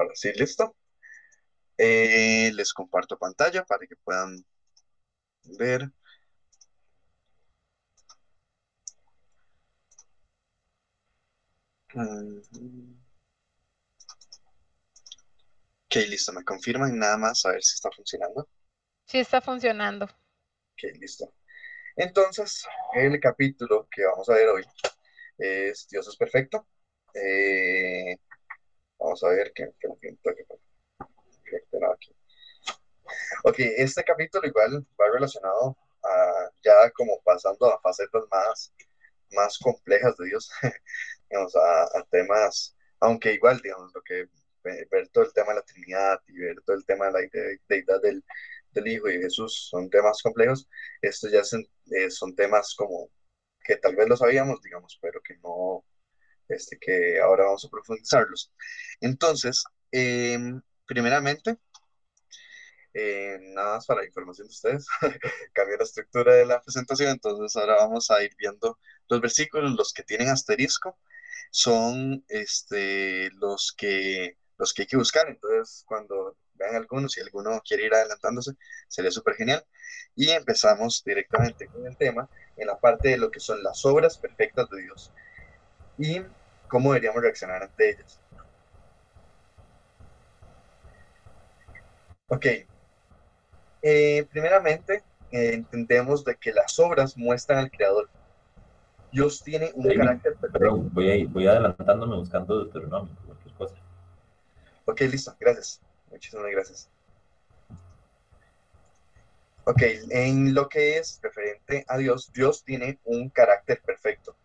Ahora sí, listo. Eh, les comparto pantalla para que puedan ver. Ok, listo, me confirman nada más a ver si está funcionando. Sí está funcionando. Ok, listo. Entonces, el capítulo que vamos a ver hoy es Dios es perfecto. Eh, vamos a ver qué, qué, aquí. Ok, este capítulo igual va relacionado a ya como pasando a facetas más, más complejas de Dios, digamos, a, temas, aunque igual, digamos, lo que ver todo el tema de la Trinidad y ver todo el tema de la deidad del, del Hijo y Jesús son temas complejos, estos ya son, eh, son temas como que tal vez lo sabíamos, digamos, pero que no, este, que ahora vamos a profundizarlos. Entonces, em, primeramente, eh, nada más para información de ustedes, cambié la estructura de la presentación, entonces ahora vamos a ir viendo los versículos, los que tienen asterisco, son este, los, que, los que hay que buscar, entonces cuando vean algunos, si alguno quiere ir adelantándose, sería súper genial. Y empezamos directamente con el tema en la parte de lo que son las obras perfectas de Dios y cómo deberíamos reaccionar ante ellas. Ok, eh, primeramente, eh, entendemos de que las obras muestran al Creador. Dios tiene un carácter perfecto. voy, voy adelantándome buscando Deuteronomio, cualquier cosa. Ok, listo, gracias. Muchísimas gracias. Ok, en lo que es referente a Dios, Dios tiene un carácter perfecto.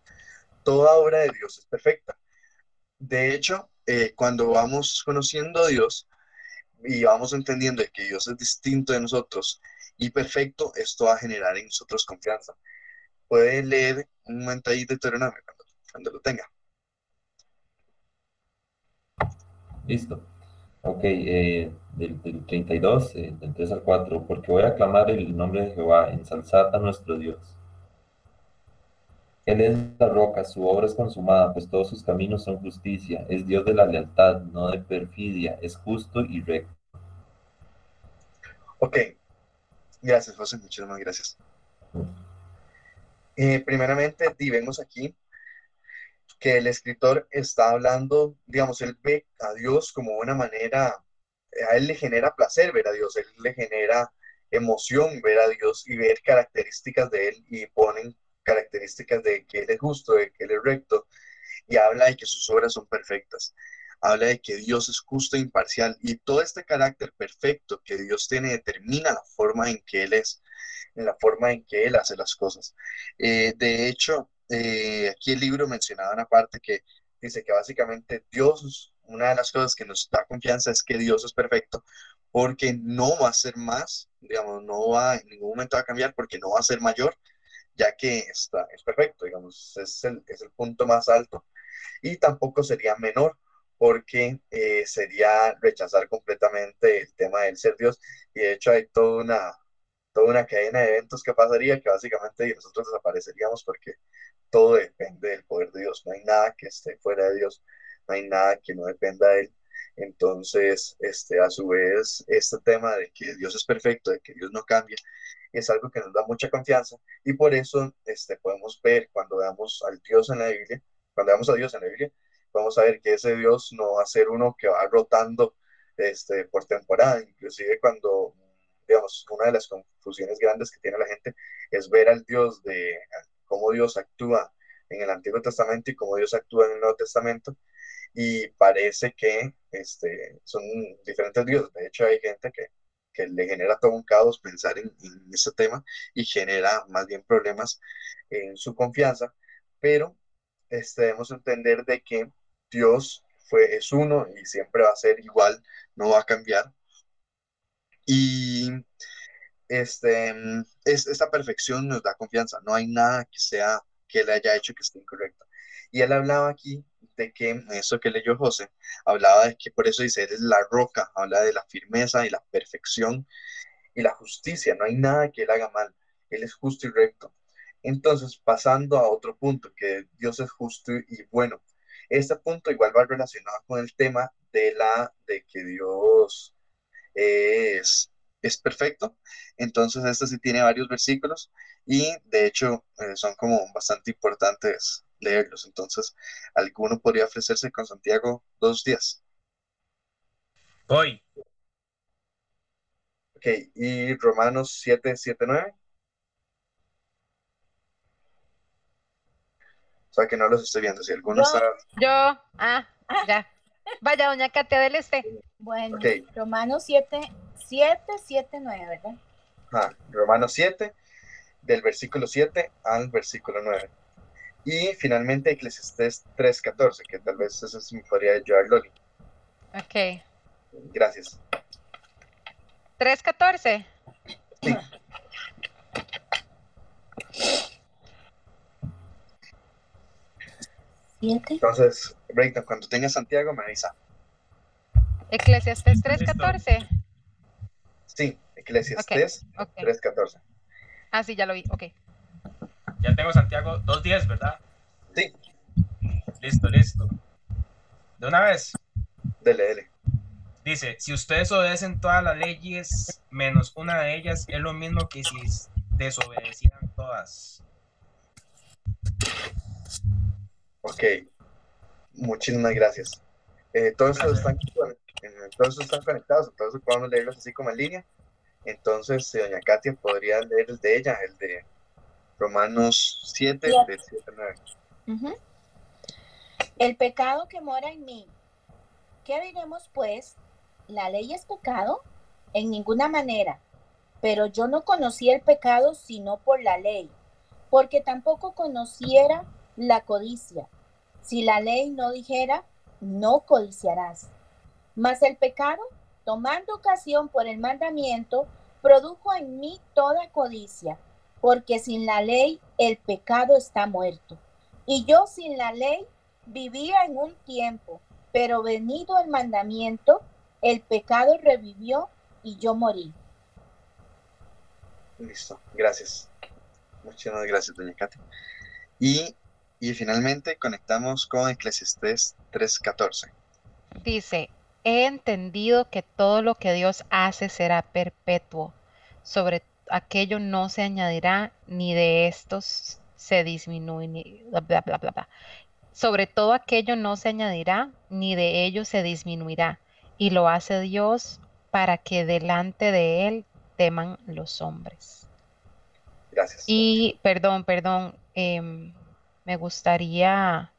Toda obra de Dios es perfecta. De hecho, eh, cuando vamos conociendo a Dios, y vamos entendiendo que Dios es distinto de nosotros y perfecto, esto va a generar en nosotros confianza. Pueden leer un momento ahí de Deuteronomio cuando, lo tenga. Listo. Ok, eh, del, 32, eh, del 3 al 4, porque voy a aclamar el nombre de Jehová, ensalzad a nuestro Dios. Él es la roca, su obra es consumada, pues todos sus caminos son justicia. Es Dios de la lealtad, no de perfidia, es justo y recto. Ok, gracias José, muchísimas gracias. Eh, primeramente, vemos aquí que el escritor está hablando, digamos, él ve a Dios como una manera, a él le genera placer ver a Dios, él le genera emoción ver a Dios y ver características de él y ponen características de que Él es justo, de que Él es recto, y habla de que sus obras son perfectas. Habla de que Dios es justo e imparcial y todo este carácter perfecto que Dios tiene determina la forma en que Él es, en la forma en que Él hace las cosas. Eh, de hecho, eh, aquí el libro mencionaba una parte que dice que básicamente Dios, una de las cosas que nos da confianza es que Dios es perfecto porque no va a ser más, digamos, no va en ningún momento a cambiar porque no va a ser mayor ya que está, es perfecto, digamos, es el, es el punto más alto. Y tampoco sería menor, porque eh, sería rechazar completamente el tema del ser Dios. Y de hecho hay toda una, toda una cadena de eventos que pasaría que básicamente nosotros desapareceríamos porque todo depende del poder de Dios. No hay nada que esté fuera de Dios, no hay nada que no dependa de Él. Entonces, este, a su vez, este tema de que Dios es perfecto, de que Dios no cambia, es algo que nos da mucha confianza y por eso este, podemos ver cuando veamos al Dios en la Biblia, cuando veamos a Dios en la Biblia, vamos a ver que ese Dios no va a ser uno que va rotando este, por temporada, inclusive cuando, digamos, una de las confusiones grandes que tiene la gente es ver al Dios de cómo Dios actúa en el Antiguo Testamento y cómo Dios actúa en el Nuevo Testamento, y parece que este, son diferentes dioses. De hecho, hay gente que que le genera todo un caos pensar en, en ese tema y genera más bien problemas en su confianza, pero este, debemos entender de que Dios fue, es uno y siempre va a ser igual, no va a cambiar. Y este, es, esta perfección nos da confianza, no hay nada que sea que él haya hecho que esté incorrecto. Y él hablaba aquí de que eso que leyó José, hablaba de que por eso dice, eres la roca, habla de la firmeza y la perfección y la justicia, no hay nada que él haga mal, él es justo y recto. Entonces, pasando a otro punto, que Dios es justo y bueno. Este punto igual va relacionado con el tema de la de que Dios es, es perfecto. Entonces, este sí tiene varios versículos y de hecho eh, son como bastante importantes leerlos. Entonces, alguno podría ofrecerse con Santiago dos días. Voy. Ok, y Romanos 7, 7, 9. O sea que no los estoy viendo. Si alguno Yo. está. Yo, ah, ya. Vaya, doña Katia del Este. Bueno, Ok. Romanos 7, 7, 7, 9, ¿verdad? Ajá, Romanos 7, del versículo 7 al versículo 9. Y finalmente Eclesiastés 3, 14, que tal vez eso sí me podría ayudar Loli. Ok. Gracias. 3.14. Sí. ¿Siete? Entonces, Breakdown, cuando tenga Santiago, me avisa. Listo. 3.14. Sí, Eclesiastés Ok. 3, 14. Ah, sí, ya lo vi. Ok. Ya tengo Santiago 2.10, ¿verdad? Sí, Listo, listo. De una vez. dele, dele. Dice, si ustedes obedecen todas las leyes, menos una de ellas, es lo mismo que si desobedecieran todas. Ok. Muchísimas gracias. Eh, todos, están, eh, todos están conectados, entonces podemos leerlos así como en línea. Entonces, eh, doña Katia podría leer el de ella, el de Romanos 7, Siete. del 7 al 9. Ujú. El pecado que mora en mí. ¿Qué diremos pues? ¿La ley es pecado? En ninguna manera. Pero yo no conocí el pecado sino por la ley, porque tampoco conociera la codicia. Si la ley no dijera, no codiciarás. Mas el pecado, tomando ocasión por el mandamiento, produjo en mí toda codicia, porque sin la ley el pecado está muerto. Y yo sin la ley vivía en un tiempo, pero venido el mandamiento, el pecado revivió y yo morí. Listo, gracias. Muchísimas gracias, doña Katia. Y, y finalmente conectamos con Eclesiastés 3.14. Dice, he entendido que todo lo que Dios hace será perpetuo. Sobre aquello no se añadirá, ni de estos se disminuirá. Bla, bla, bla, bla. Sobre todo aquello no se añadirá, ni de ello se disminuirá. Y lo hace Dios para que delante de Él teman los hombres. Gracias. Y, perdón, perdón, em, me gustaría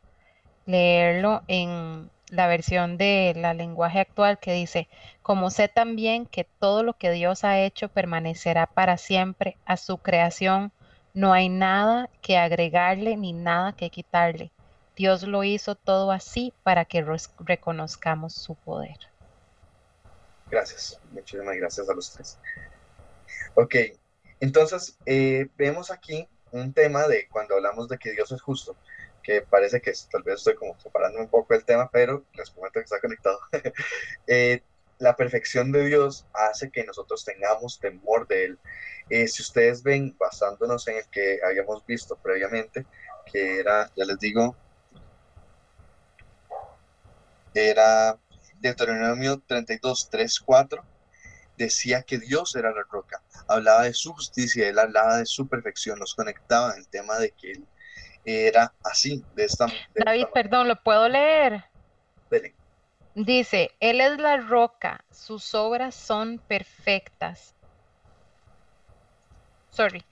leerlo en la versión de la lenguaje actual que dice, como sé también que todo lo que Dios ha hecho permanecerá para siempre a su creación, no hay nada que agregarle ni nada que quitarle. Dios lo hizo todo así para que reconozcamos su poder. Gracias, muchísimas gracias a los tres. Ok, entonces eh, vemos aquí un tema de cuando hablamos de que Dios es justo, que parece que tal vez estoy como separando un poco el tema, pero les comento que está conectado. Eh, la perfección de Dios hace que nosotros tengamos temor de Él. Eh, si ustedes ven, basándonos en el que habíamos visto previamente, que era, ya les digo, era Deuteronomio 32, 3, 4, decía que Dios era la roca, hablaba de su justicia, él hablaba de su perfección, nos conectaba en el tema de que él era así, de esta, de David, esta perdón, ¿lo puedo leer? Dice, Él es la roca, sus obras son perfectas. Sorry.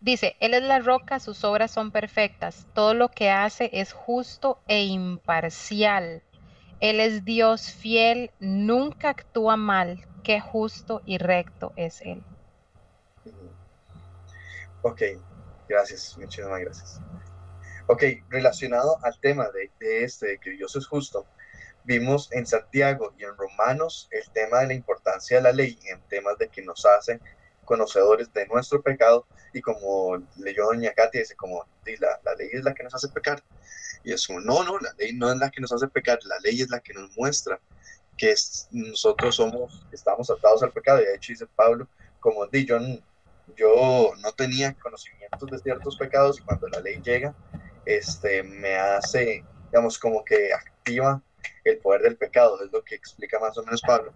Dice, Él es la roca, sus obras son perfectas. Todo lo que hace es justo e imparcial. Él es Dios fiel, nunca actúa mal. Qué justo y recto es Él. Ok, gracias, muchísimas gracias. Ok, relacionado al tema de, de este, de que Dios es justo, vimos en Santiago y en Romanos el tema de la importancia de la ley en temas de que nos hace conocedores de nuestro pecado y como leyó doña Katia, dice como "Di, la, la ley es la que nos hace pecar y es como no, no, la ley no es la que nos hace pecar, la ley es la que nos muestra que es- nosotros somos, estamos atados al pecado y de hecho dice Pablo como di, yo, yo no tenía conocimientos de ciertos pecados y cuando la ley llega este, me hace, digamos, como que activa el poder del pecado, es lo que explica más o menos Pablo,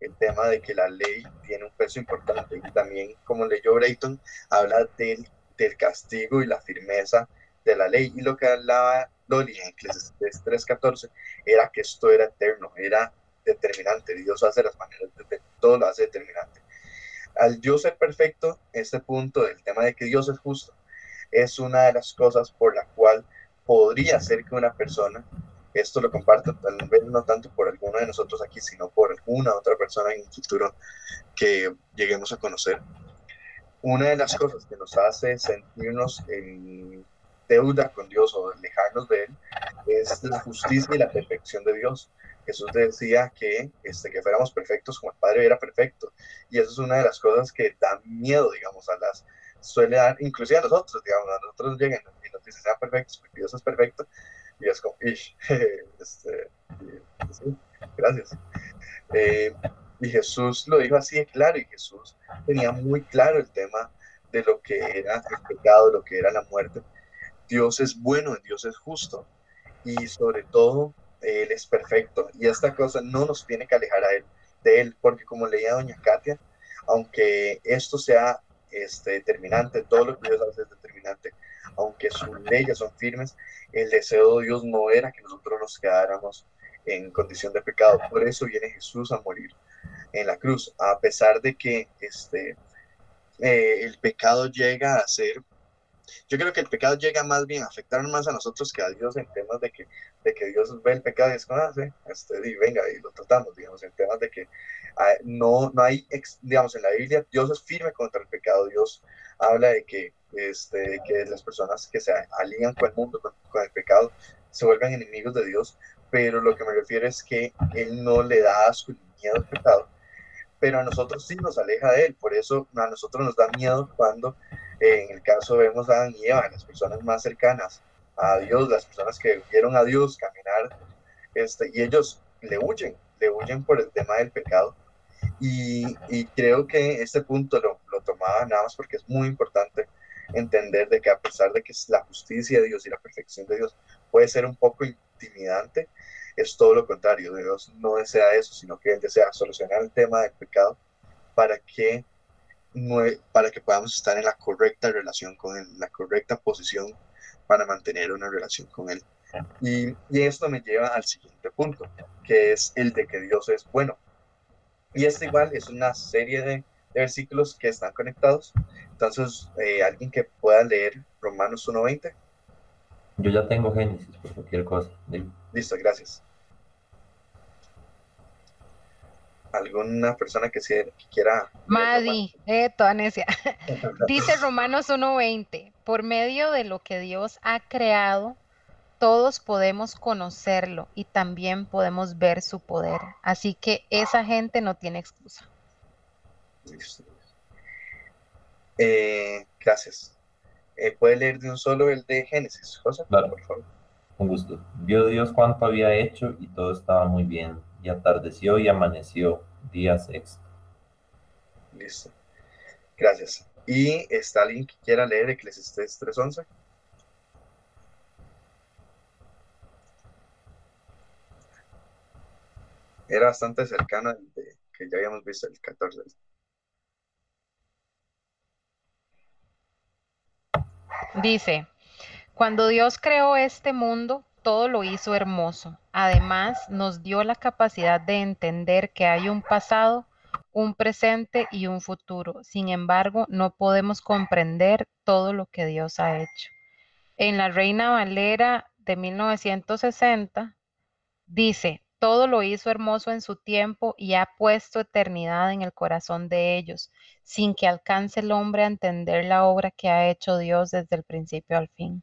el tema de que la ley tiene un peso importante. Y también, como leyó Brayton, habla del, del castigo y la firmeza de la ley. Y lo que hablaba Dolly en Eclesiastes 3.14 era que esto era eterno, era determinante, Dios hace las maneras, de, todo lo hace determinante. Al Dios ser perfecto, este punto del tema de que Dios es justo, es una de las cosas por la cual podría ser que una persona, esto lo comparto tal vez no tanto por alguno de nosotros aquí, sino por alguna otra persona en el futuro que lleguemos a conocer. Una de las cosas que nos hace sentirnos en deuda con Dios o alejarnos de Él es la justicia y la perfección de Dios. Jesús decía que, este, que fuéramos perfectos como el Padre era perfecto. Y eso es una de las cosas que da miedo, digamos, a las, suele dar, inclusive a nosotros, digamos, a nosotros llegan y nos dicen sean perfectos porque Dios es perfecto. Y es como, ish, este, sí, gracias. Eh, y Jesús lo dijo así de claro, y Jesús tenía muy claro el tema de lo que era el pecado, lo que era la muerte. Dios es bueno, Dios es justo, y sobre todo él es perfecto y esta cosa no nos tiene que alejar a él, de él, porque como leía doña Katia, aunque esto sea este, determinante, todo lo que Dios hace es determinante, aunque sus leyes son firmes, el deseo de Dios no era que nosotros nos quedáramos en condición de pecado. Por eso viene Jesús a morir en la cruz, a pesar de que este, eh, el pecado llega a ser yo creo que el pecado llega más bien a afectar más a nosotros que a Dios en temas de que, de que Dios ve el pecado y es ah, este, y venga, y lo tratamos, digamos, en temas de que ah, no, no hay, digamos, en la Biblia, Dios es firme contra el pecado, Dios habla de que, este, que las personas que se alían con el mundo, con, con el pecado, se vuelven enemigos de Dios, pero lo que me refiero es que Él no le da asco ni miedo al pecado, pero a nosotros sí nos aleja de Él, por eso a nosotros nos da miedo cuando en el caso vemos a Adán y Eva, las personas más cercanas a Dios, las personas que vieron a Dios caminar, este, y ellos le huyen, le huyen por el tema del pecado. Y, y creo que este punto lo, lo, tomaba nada más porque es muy importante entender de que a pesar de que la justicia de Dios y la perfección de Dios puede ser un poco intimidante, es todo lo contrario. Dios no desea eso, sino que Él desea solucionar el tema del pecado para que para que podamos estar en la correcta relación con Él, la correcta posición para mantener una relación con Él. Y, y, esto me lleva al siguiente punto, que es el de que Dios es bueno. Y este igual es una serie de, versículos que están conectados. Entonces, eh, alguien que pueda leer Romanos 1.20. Yo ya tengo Génesis por cualquier cosa. Listo, gracias. Alguna persona que, quiera. Madi, eh, toda necia. Dice Romanos 1:20, por medio de lo que Dios ha creado, todos podemos conocerlo y también podemos ver su poder. Así que esa gente no tiene excusa. Eh, gracias. Eh, ¿Puede leer de un solo el de Génesis, José? Claro, por favor. Con gusto. Vio Dios cuánto había hecho y todo estaba muy bien y atardeció y amaneció, día sexto. Listo. Gracias. ¿Y está alguien que quiera leer Eclesiastes 3.11? Era bastante cercano al que ya habíamos visto el 14. Dice, cuando Dios creó este mundo, todo lo hizo hermoso. Además, nos dio la capacidad de entender que hay un pasado, un presente y un futuro. Sin embargo, no podemos comprender todo lo que Dios ha hecho. En la Reina Valera de 1960 dice, todo lo hizo hermoso en su tiempo y ha puesto eternidad en el corazón de ellos, sin que alcance el hombre a entender la obra que ha hecho Dios desde el principio al fin.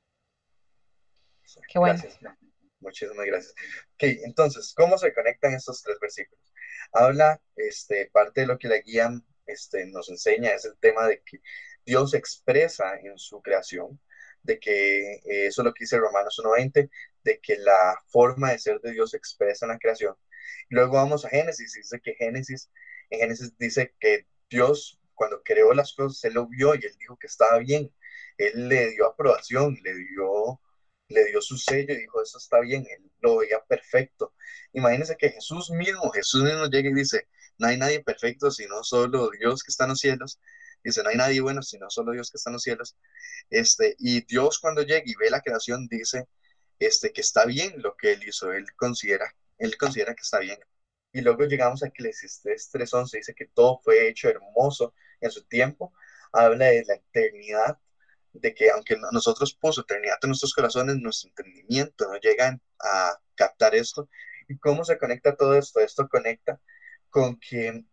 Qué bueno. Gracias. Muchísimas gracias. Ok, entonces, ¿cómo se conectan estos tres versículos? Habla, este, parte de lo que la guía este, nos enseña es el tema de que Dios expresa en su creación, de que eh, eso es lo que dice Romanos 1.20, de que la forma de ser de Dios expresa en la creación. luego vamos a Génesis, dice que Génesis, en Génesis dice que Dios cuando creó las cosas, Él lo vio y Él dijo que estaba bien. Él le dio aprobación, le dio le dio su sello y dijo, eso está bien, él lo veía perfecto. Imagínense que Jesús mismo, Jesús mismo llega y dice, no hay nadie perfecto sino solo Dios que está en los cielos. Dice, no hay nadie bueno sino solo Dios que está en los cielos. Este, y Dios cuando llega y ve la creación dice este, que está bien lo que él hizo, él considera, él considera que está bien. Y luego llegamos a Eclesiastes 3.11, dice que todo fue hecho hermoso en su tiempo, habla de la eternidad, de que aunque nosotros puso eternidad en nuestros corazones, nuestro entendimiento no llega a captar esto. ¿Y cómo se conecta todo esto? Esto conecta con que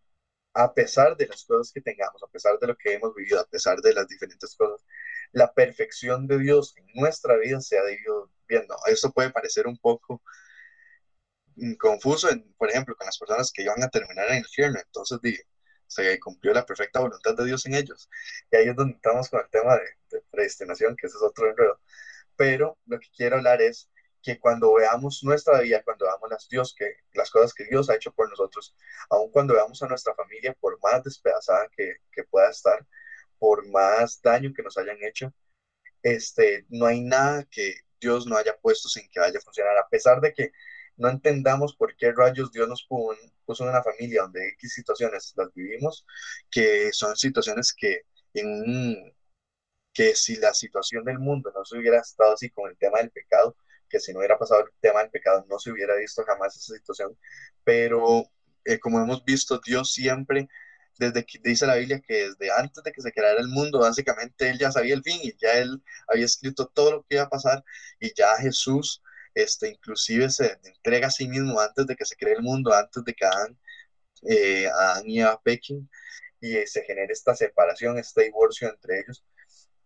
a pesar de las cosas que tengamos, a pesar de lo que hemos vivido, a pesar de las diferentes cosas, la perfección de Dios en nuestra vida se ha ido viendo. Esto puede parecer un poco mm, confuso, por ejemplo, con las personas que iban a terminar en el infierno. Entonces, dije, se cumplió la perfecta voluntad de Dios en ellos. Y ahí es donde estamos con el tema de, predestinación, que ese es otro enredo. Pero lo que quiero hablar es que cuando veamos nuestra vida, cuando veamos las, Dios, que, las cosas que Dios ha hecho por nosotros, aun cuando veamos a nuestra familia, por más despedazada que, que pueda estar, por más daño que nos hayan hecho, este, no hay nada que Dios no haya puesto sin que vaya a funcionar, a pesar de que no entendamos por qué rayos Dios nos puso, en una familia donde X situaciones las vivimos, que son situaciones que en que si la situación del mundo no se hubiera estado así con el tema del pecado, que si no hubiera pasado el tema del pecado no se hubiera visto jamás esa situación, pero eh, como hemos visto, Dios siempre desde que dice la Biblia que desde antes de que se creara el mundo, básicamente él ya sabía el fin y ya él había escrito todo lo que iba a pasar y ya Jesús, este, inclusive se entrega a sí mismo antes de que se cree el mundo, antes de que Adán, eh, y Eva pequen y se genere esta separación, este divorcio entre ellos.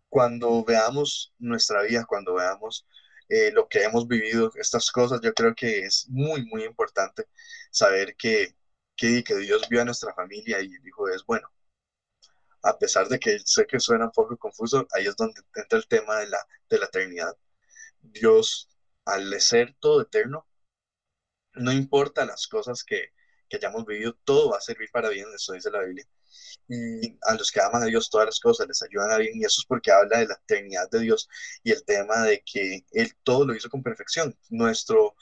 Cuando veamos nuestra vida, cuando veamos eh, lo que hemos vivido, estas cosas, yo creo que es muy, muy importante saber que que, que Dios vio a nuestra familia y dijo, es bueno. A pesar de que sé que suena un poco confuso, ahí es donde entra el tema de la, de la eternidad. Dios, al ser todo eterno, no importa las cosas que, que hayamos vivido, todo va a servir para bien, eso dice la Biblia. Y a los que aman a Dios, todas las cosas les ayudan a bien, y eso es porque habla de la eternidad de Dios y el tema de que Él todo lo hizo con perfección. Nuestro,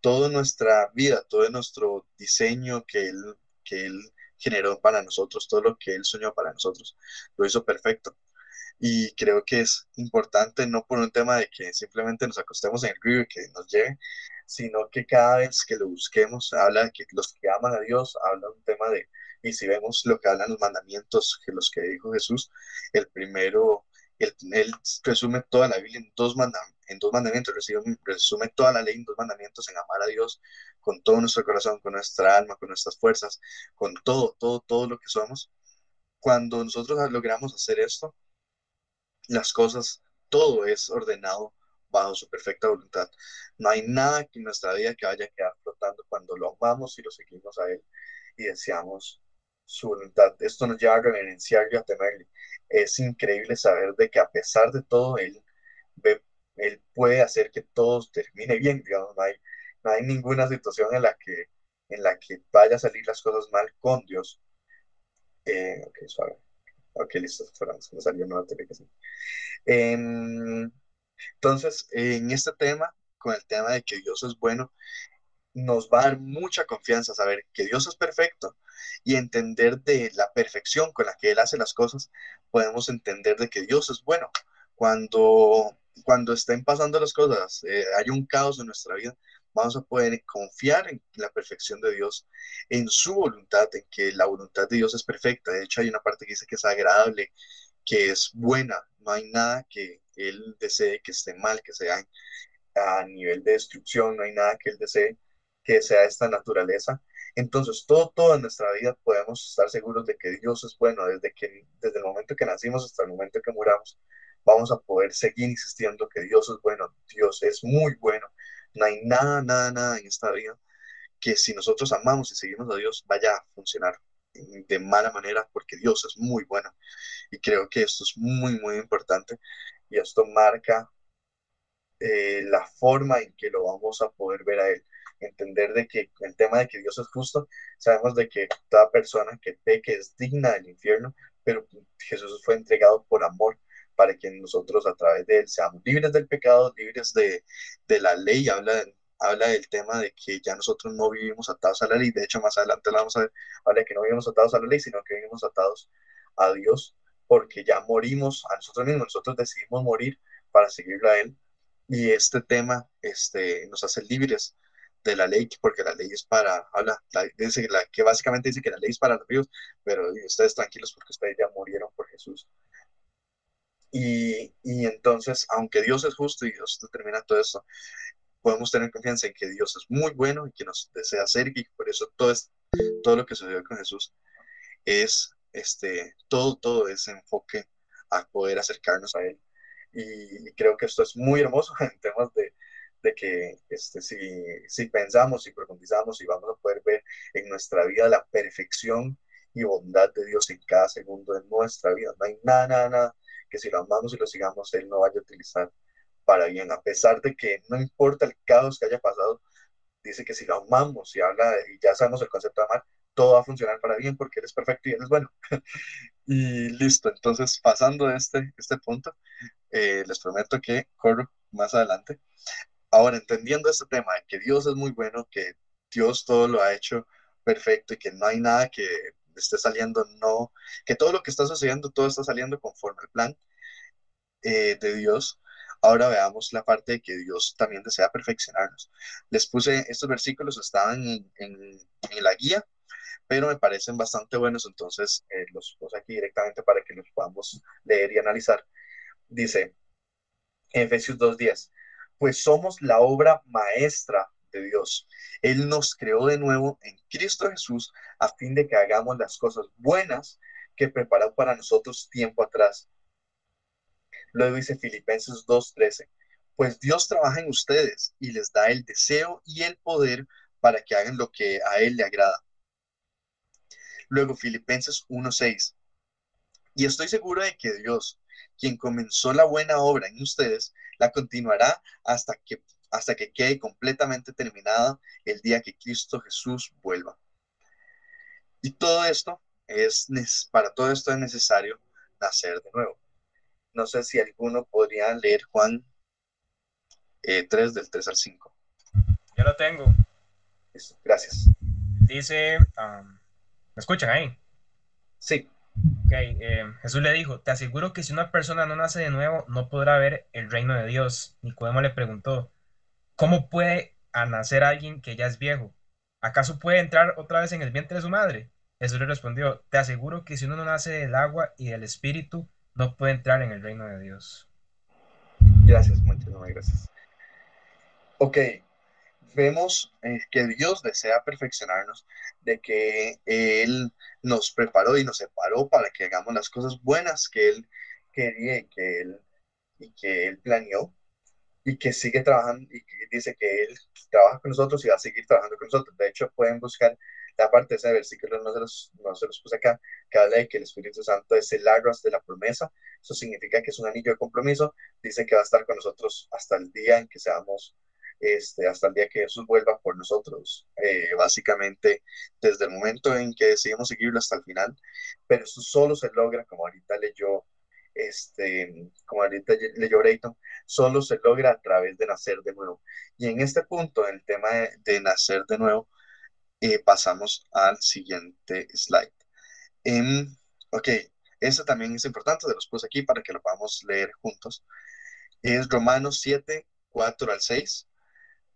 toda nuestra vida, todo nuestro diseño que Él, que él generó para nosotros, todo lo que Él soñó para nosotros, lo hizo perfecto. Y creo que es importante, no por un tema de que simplemente nos acostemos en el río y que nos lleve, sino que cada vez que lo busquemos, habla de que los que aman a Dios, habla un tema de, y si vemos lo que hablan los mandamientos, que los que dijo Jesús, el primero él, resume toda la Biblia en dos, en dos mandamientos, resume toda la ley en dos mandamientos, en amar a Dios con todo nuestro corazón, con nuestra alma, con nuestras fuerzas, con todo, todo, todo lo que somos. Cuando nosotros logramos hacer esto, las cosas, todo es ordenado bajo su perfecta voluntad. No hay nada en nuestra vida que vaya a quedar flotando cuando lo amamos y lo seguimos a Él y deseamos su voluntad. Esto nos lleva a reverenciarle, a temerle es increíble saber de que a pesar de todo, él, él puede hacer que todo termine bien, no hay, no hay ninguna situación en la que, en la que vaya a salir las cosas mal con Dios. Eh, suave. Ok, listo, me salió una notificación. Eh, entonces, en este tema, con el tema de que Dios es bueno, nos va a dar mucha confianza saber que Dios es perfecto y entender de la perfección con la que Él hace las cosas, podemos entender de que Dios es bueno. Cuando, cuando estén pasando las cosas, eh, hay un caos en nuestra vida, vamos a poder confiar en la perfección de Dios, en su voluntad, en que la voluntad de Dios es perfecta. De hecho, hay una parte que dice que es agradable, que es buena. No hay nada que Él desee que esté mal, que sea a nivel de destrucción, no hay nada que Él desee que sea esta naturaleza. Entonces, todo, toda nuestra vida podemos estar seguros de que Dios es bueno, desde, que, desde el momento que nacimos hasta el momento que muramos, vamos a poder seguir insistiendo que Dios es bueno, Dios es muy bueno. No hay nada, nada, nada en esta vida que si nosotros amamos y seguimos a Dios vaya a funcionar de mala manera porque Dios es muy bueno. Y creo que esto es muy, muy importante y esto marca eh, la forma en que lo vamos a poder ver a Él entender de que el tema de que Dios es justo, sabemos de que toda persona que peque es digna del infierno, pero Jesús fue entregado por amor para que nosotros a través de él seamos libres del pecado, libres de, de la ley, habla, habla del tema de que ya nosotros no vivimos atados a la ley, de hecho más adelante lo vamos a ver, habla de que no vivimos atados a la ley, sino que vivimos atados a Dios, porque ya morimos a nosotros mismos, nosotros decidimos morir para seguirlo a Él, y este tema este, nos hace libres de la ley, porque la ley es para, habla, dice la, que básicamente dice que la ley es para los vivos, pero ustedes tranquilos porque ustedes ya murieron por Jesús. Y, y entonces, aunque Dios es justo y Dios determina todo esto, podemos tener confianza en que Dios es muy bueno y que nos desea ser y por eso todo, es, todo lo que sucedió con Jesús es este, todo, todo ese enfoque a poder acercarnos a Él. Y, creo que esto es muy hermoso en temas de, de que este, si, si pensamos y profundizamos y vamos a poder ver en nuestra vida la perfección y bondad de Dios en cada segundo de nuestra vida. No hay nada, nada, nada que si lo amamos y lo sigamos, Él no vaya a utilizar para bien, a pesar de que no importa el caos que haya pasado, dice que si lo amamos y habla, y ya sabemos el concepto de amar, todo va a funcionar para bien porque Él es perfecto y Él es bueno. y listo, entonces pasando de este, este punto, eh, les prometo que corro más adelante Ahora, entendiendo este tema de que Dios es muy bueno, que Dios todo lo ha hecho perfecto y que no hay nada que esté saliendo, no, que todo lo que está sucediendo, todo está saliendo conforme al plan eh, de Dios. Ahora veamos la parte de que Dios también desea perfeccionarnos. Les puse estos versículos, estaban en, la guía, pero me parecen bastante buenos, entonces eh, los puse aquí directamente para que los podamos leer y analizar. Dice, Efesios 2.10, pues somos la obra maestra Dios. Él nos creó de nuevo en Cristo Jesús a fin de que hagamos las cosas buenas que preparó para nosotros tiempo atrás. Luego dice Filipenses 2:13, pues Dios trabaja en ustedes y les da el deseo y el poder para que hagan lo que a Él le agrada. Luego Filipenses 1:6, y estoy seguro de que Dios, quien comenzó la buena obra en ustedes, la continuará hasta que, hasta que quede completamente terminada el día que Cristo Jesús vuelva. Y todo esto es, para todo esto es necesario nacer de nuevo. No sé si alguno podría leer Juan 3 eh, del 3 al 5. Yo lo tengo. gracias. Dice, um, ¿me escuchan ahí? Sí. Ok, eh, Jesús le dijo, te aseguro que si una persona no nace de nuevo, no podrá ver el reino de Dios. Nicodemo le preguntó, ¿cómo puede nacer alguien que ya es viejo? ¿Acaso puede entrar otra vez en el vientre de su madre? Jesús le respondió, te aseguro que si uno no nace del agua y del espíritu, no puede entrar en el reino de Dios. Gracias, muchísimas gracias. Ok, vemos eh, que Dios desea perfeccionarnos, de que Él nos preparó y nos separó para que hagamos las cosas buenas que Él quería y que Él, y que él planeó y que sigue trabajando y que dice que Él trabaja con nosotros y va a seguir trabajando con nosotros. De hecho, pueden buscar la parte de ese versículo, no se los, no se los puse acá, que habla de que el Espíritu Santo es el arras de la promesa. Eso significa que es un anillo de compromiso. Dice que va a estar con nosotros hasta el día en que seamos este, hasta el día que Jesús vuelva por nosotros, eh, básicamente desde el momento en que decidimos seguirlo hasta el final, pero eso solo se logra, como ahorita leyó, este, como ahorita leyó Brayton, solo se logra a través de nacer de nuevo. Y en este punto, el tema de, nacer de nuevo, eh, pasamos al siguiente slide. En, ok, eso también es importante, se los puse aquí para que lo podamos leer juntos. Es Romanos 7, 4 al 6.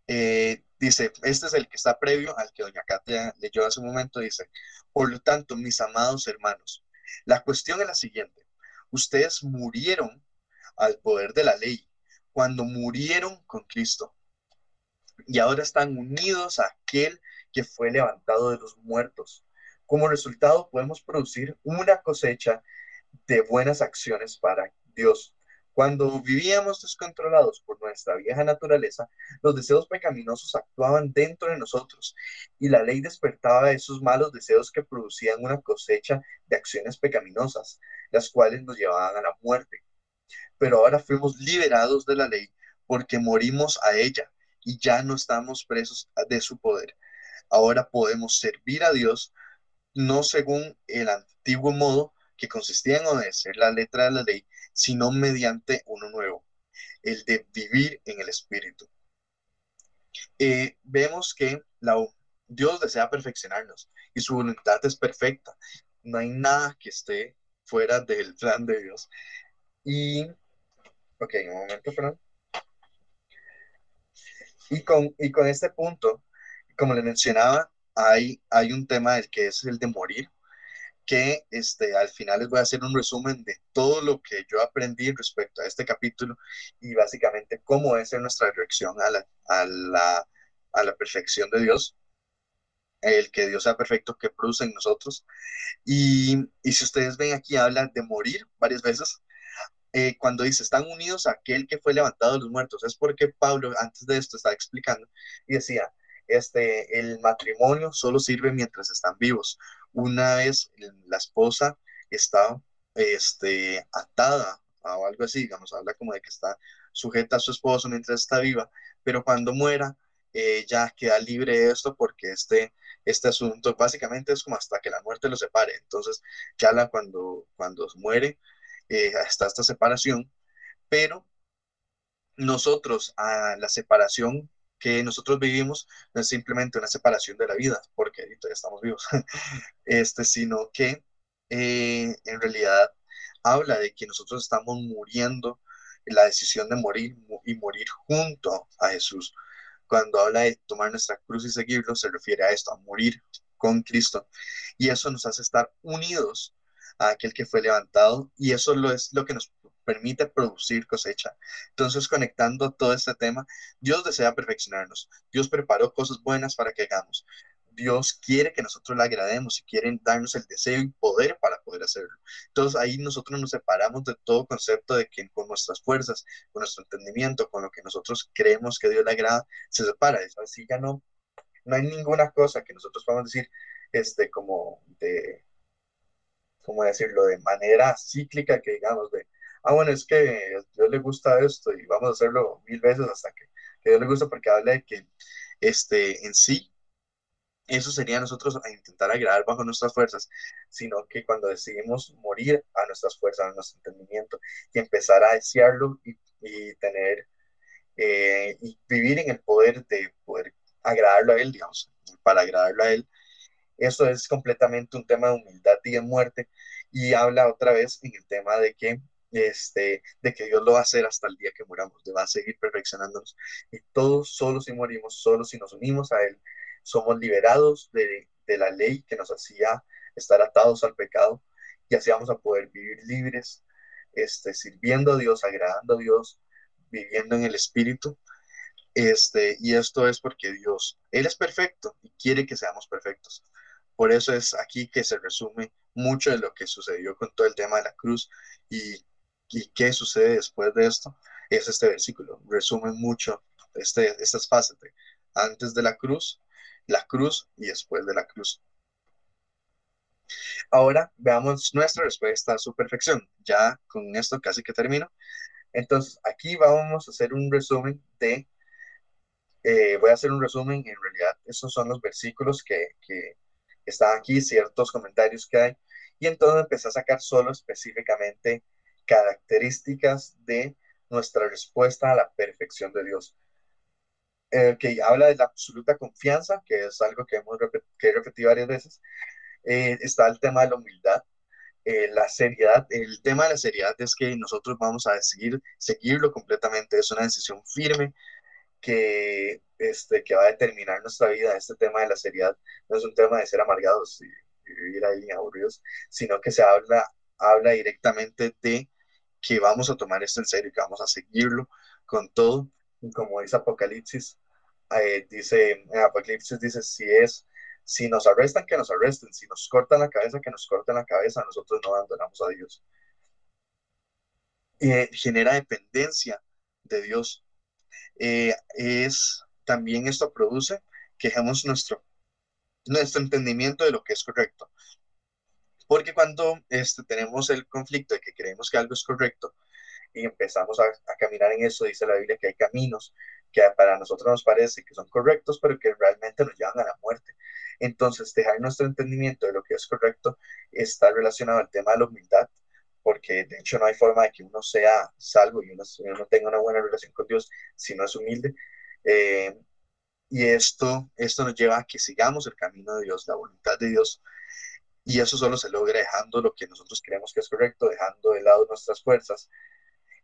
Eh, dice, este es el que está previo al que doña Katia leyó hace un momento, dice, por lo tanto, mis amados hermanos, la cuestión es la siguiente, ustedes murieron al poder de la ley cuando murieron con Cristo y ahora están unidos a aquel que fue levantado de los muertos. Como resultado podemos producir una cosecha de buenas acciones para Dios cuando vivíamos descontrolados por nuestra vieja naturaleza, los deseos pecaminosos actuaban dentro de nosotros y la ley despertaba esos malos deseos que producían una cosecha de acciones pecaminosas, las cuales nos llevaban a la muerte. Pero ahora fuimos liberados de la ley porque morimos a ella y ya no estamos presos de su poder. Ahora podemos servir a Dios no según el antiguo modo que consistía en obedecer la letra de la ley, sino mediante uno nuevo, el de vivir en el Espíritu. eh, vemos que Dios desea perfeccionarnos y su voluntad es perfecta. No hay nada que esté fuera del plan de Dios. Y, ok, un momento, perdón. Y con, y con este punto, como le mencionaba, hay, hay un tema del que es el de morir, que este, al final les voy a hacer un resumen de todo lo que yo aprendí respecto a este capítulo y básicamente cómo es nuestra reacción a la, a la, a la perfección de Dios, el que Dios sea perfecto, que produce en nosotros. Y, y si ustedes ven aquí, habla de morir varias veces. Eh, cuando dice, están unidos a aquel que fue levantado de los muertos, es porque Pablo antes de esto estaba explicando y decía, este, el matrimonio solo sirve mientras están vivos. Una vez la esposa está este, atada o algo así, digamos, habla como de que está sujeta a su esposo mientras está viva, pero cuando muera eh, ya queda libre de esto porque este, este asunto básicamente es como hasta que la muerte lo separe. Entonces, ya la, cuando, cuando muere, eh, está esta separación, pero nosotros a la separación que nosotros vivimos no es simplemente una separación de la vida, porque ahorita ya estamos vivos, este, sino que eh, en realidad habla de que nosotros estamos muriendo, la decisión de morir y morir junto a Jesús. Cuando habla de tomar nuestra cruz y seguirlo, se refiere a esto, a morir con Cristo. Y eso nos hace estar unidos a aquel que fue levantado y eso lo es lo que nos permite producir cosecha. Entonces, conectando todo este tema, Dios desea perfeccionarnos. Dios preparó cosas buenas para que hagamos. Dios quiere que nosotros le agrademos y quieren darnos el deseo y poder para poder hacerlo. Entonces ahí nosotros nos separamos de todo concepto de que con nuestras fuerzas, con nuestro entendimiento, con lo que nosotros creemos que Dios le agrada, se separa. Así ya no, no hay ninguna cosa que nosotros podamos decir este, como de, ¿cómo decirlo? De manera cíclica que digamos de, ah, bueno, es que a Dios le gusta esto y vamos a hacerlo mil veces hasta que, que a Dios le gusta porque habla de que este, en sí, eso sería nosotros intentar agradar bajo nuestras fuerzas, sino que cuando decidimos morir a nuestras fuerzas, a nuestro entendimiento y empezar a desearlo y, y tener eh, y vivir en el poder de poder agradarlo a Él, digamos, para agradarlo a Él, eso es completamente un tema de humildad y de muerte y habla otra vez en el tema de que este, de que Dios lo va a hacer hasta el día que muramos, de va a seguir perfeccionándonos. Y todos, solo si morimos, solo si nos unimos a Él, somos liberados de, de la ley que nos hacía estar atados al pecado y así vamos a poder vivir libres, este, sirviendo a Dios, agradando a Dios, viviendo en el Espíritu. Este, y esto es porque Dios, Él es perfecto y quiere que seamos perfectos. Por eso es aquí que se resume mucho de lo que sucedió con todo el tema de la cruz y ¿Y qué sucede después de esto? Es este versículo. Resume mucho este, estas fases de antes de la cruz, la cruz y después de la cruz. Ahora veamos nuestra respuesta a su perfección. Ya con esto casi que termino. Entonces, aquí vamos a hacer un resumen de, eh, voy a hacer un resumen, en realidad estos son los versículos que están aquí, ciertos comentarios que hay, y entonces empecé a sacar solo específicamente características de nuestra respuesta a la perfección de Dios. Eh, que habla de la absoluta confianza, que es algo que hemos he repetido varias veces. Eh, está el tema de la humildad, eh, la seriedad. El tema de la seriedad es que nosotros vamos a decidir seguirlo completamente. Es una decisión firme que, este, que va a determinar nuestra vida. Este tema de la seriedad no es un tema de ser amargados y, y vivir ahí aburridos, sino que se habla, habla directamente de que vamos a tomar esto en serio, que vamos a seguirlo con todo. Y como dice Apocalipsis, eh, dice, Apocalipsis dice, si es, si nos arrestan, que nos arresten, si nos cortan la cabeza, que nos corten la cabeza, nosotros no abandonamos a Dios. Eh, genera dependencia de Dios. Eh, es, también esto produce que dejemos nuestro, nuestro entendimiento de lo que es correcto. Porque cuando este, tenemos el conflicto de que creemos que algo es correcto y empezamos a, a, caminar en eso, dice la Biblia que hay caminos que para nosotros nos parece que son correctos, pero que realmente nos llevan a la muerte. Entonces, dejar nuestro entendimiento de lo que es correcto está relacionado al tema de la humildad, porque de hecho no hay forma de que uno sea salvo y uno, uno tenga una buena relación con Dios si no es humilde. Eh, Y esto, esto nos lleva a que sigamos el camino de Dios, la voluntad de Dios, y eso solo se logra dejando lo que nosotros creemos que es correcto, dejando de lado nuestras fuerzas.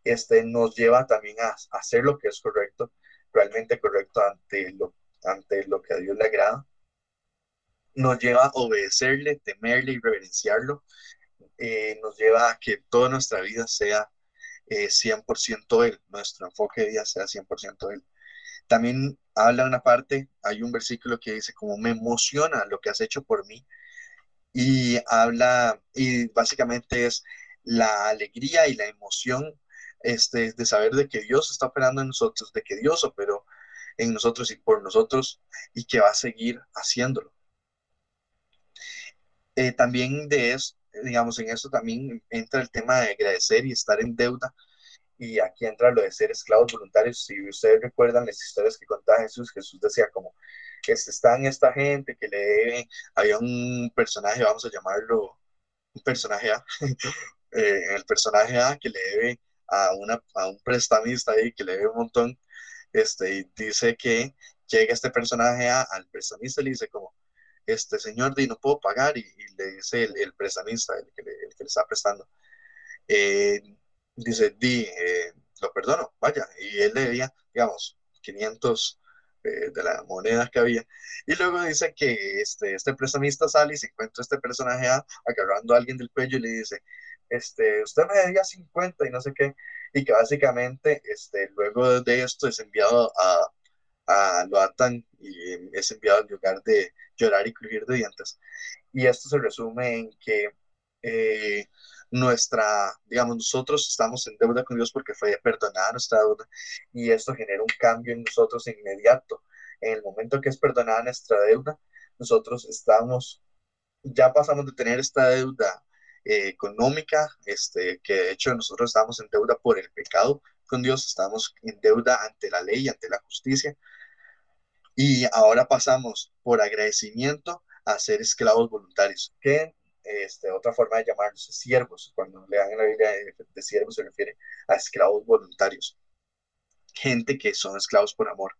Este nos lleva también a, a hacer lo que es correcto, realmente correcto ante lo, ante lo que a Dios le agrada. Nos lleva a obedecerle, temerle y reverenciarlo. Eh, nos lleva a que toda nuestra vida sea eh, 100% Él, nuestro enfoque de vida sea 100% Él. También habla una parte, hay un versículo que dice, como me emociona lo que has hecho por mí, y habla, y básicamente es la alegría y la emoción este, de saber de que Dios está operando en nosotros, de que Dios operó en nosotros y por nosotros y que va a seguir haciéndolo. Eh, también de eso, digamos, en eso también entra el tema de agradecer y estar en deuda. Y aquí entra lo de ser esclavos voluntarios. Si ustedes recuerdan las historias que contaba Jesús, Jesús decía como, que están esta gente que le debe, había un personaje, vamos a llamarlo un personaje A, eh, el personaje A que le debe a, una, a un prestamista ahí que le debe un montón, este, y dice que llega este personaje A al prestamista y le dice como, este señor, di, no puedo pagar, y, le dice el, el prestamista, el que, le, el que le está prestando, eh, dice, di, eh, lo perdono, vaya, y él le debía, digamos, 500 eh, de la moneda que había. Y luego dice que este, este prestamista sale y se encuentra este personaje A agarrando a alguien del cuello y le dice, este, usted me debía 50 y no sé qué, y que básicamente este, luego de esto es enviado a, a lo atan y es enviado al lugar de llorar y crujir de dientes. Y esto se resume en que eh, nuestra, digamos, nosotros estamos en deuda con Dios porque fue perdonada nuestra deuda y esto genera un cambio en nosotros inmediato. En el momento que es perdonada nuestra deuda, nosotros estamos, ya pasamos de tener esta deuda eh, económica, este, que de hecho nosotros estamos en deuda por el pecado con Dios, estamos en deuda ante la ley, ante la justicia, y ahora pasamos por agradecimiento a ser esclavos voluntarios, que este, otra forma de llamarlos siervos, cuando le dan la Biblia de, de siervos se refiere a esclavos voluntarios, gente que son esclavos por amor.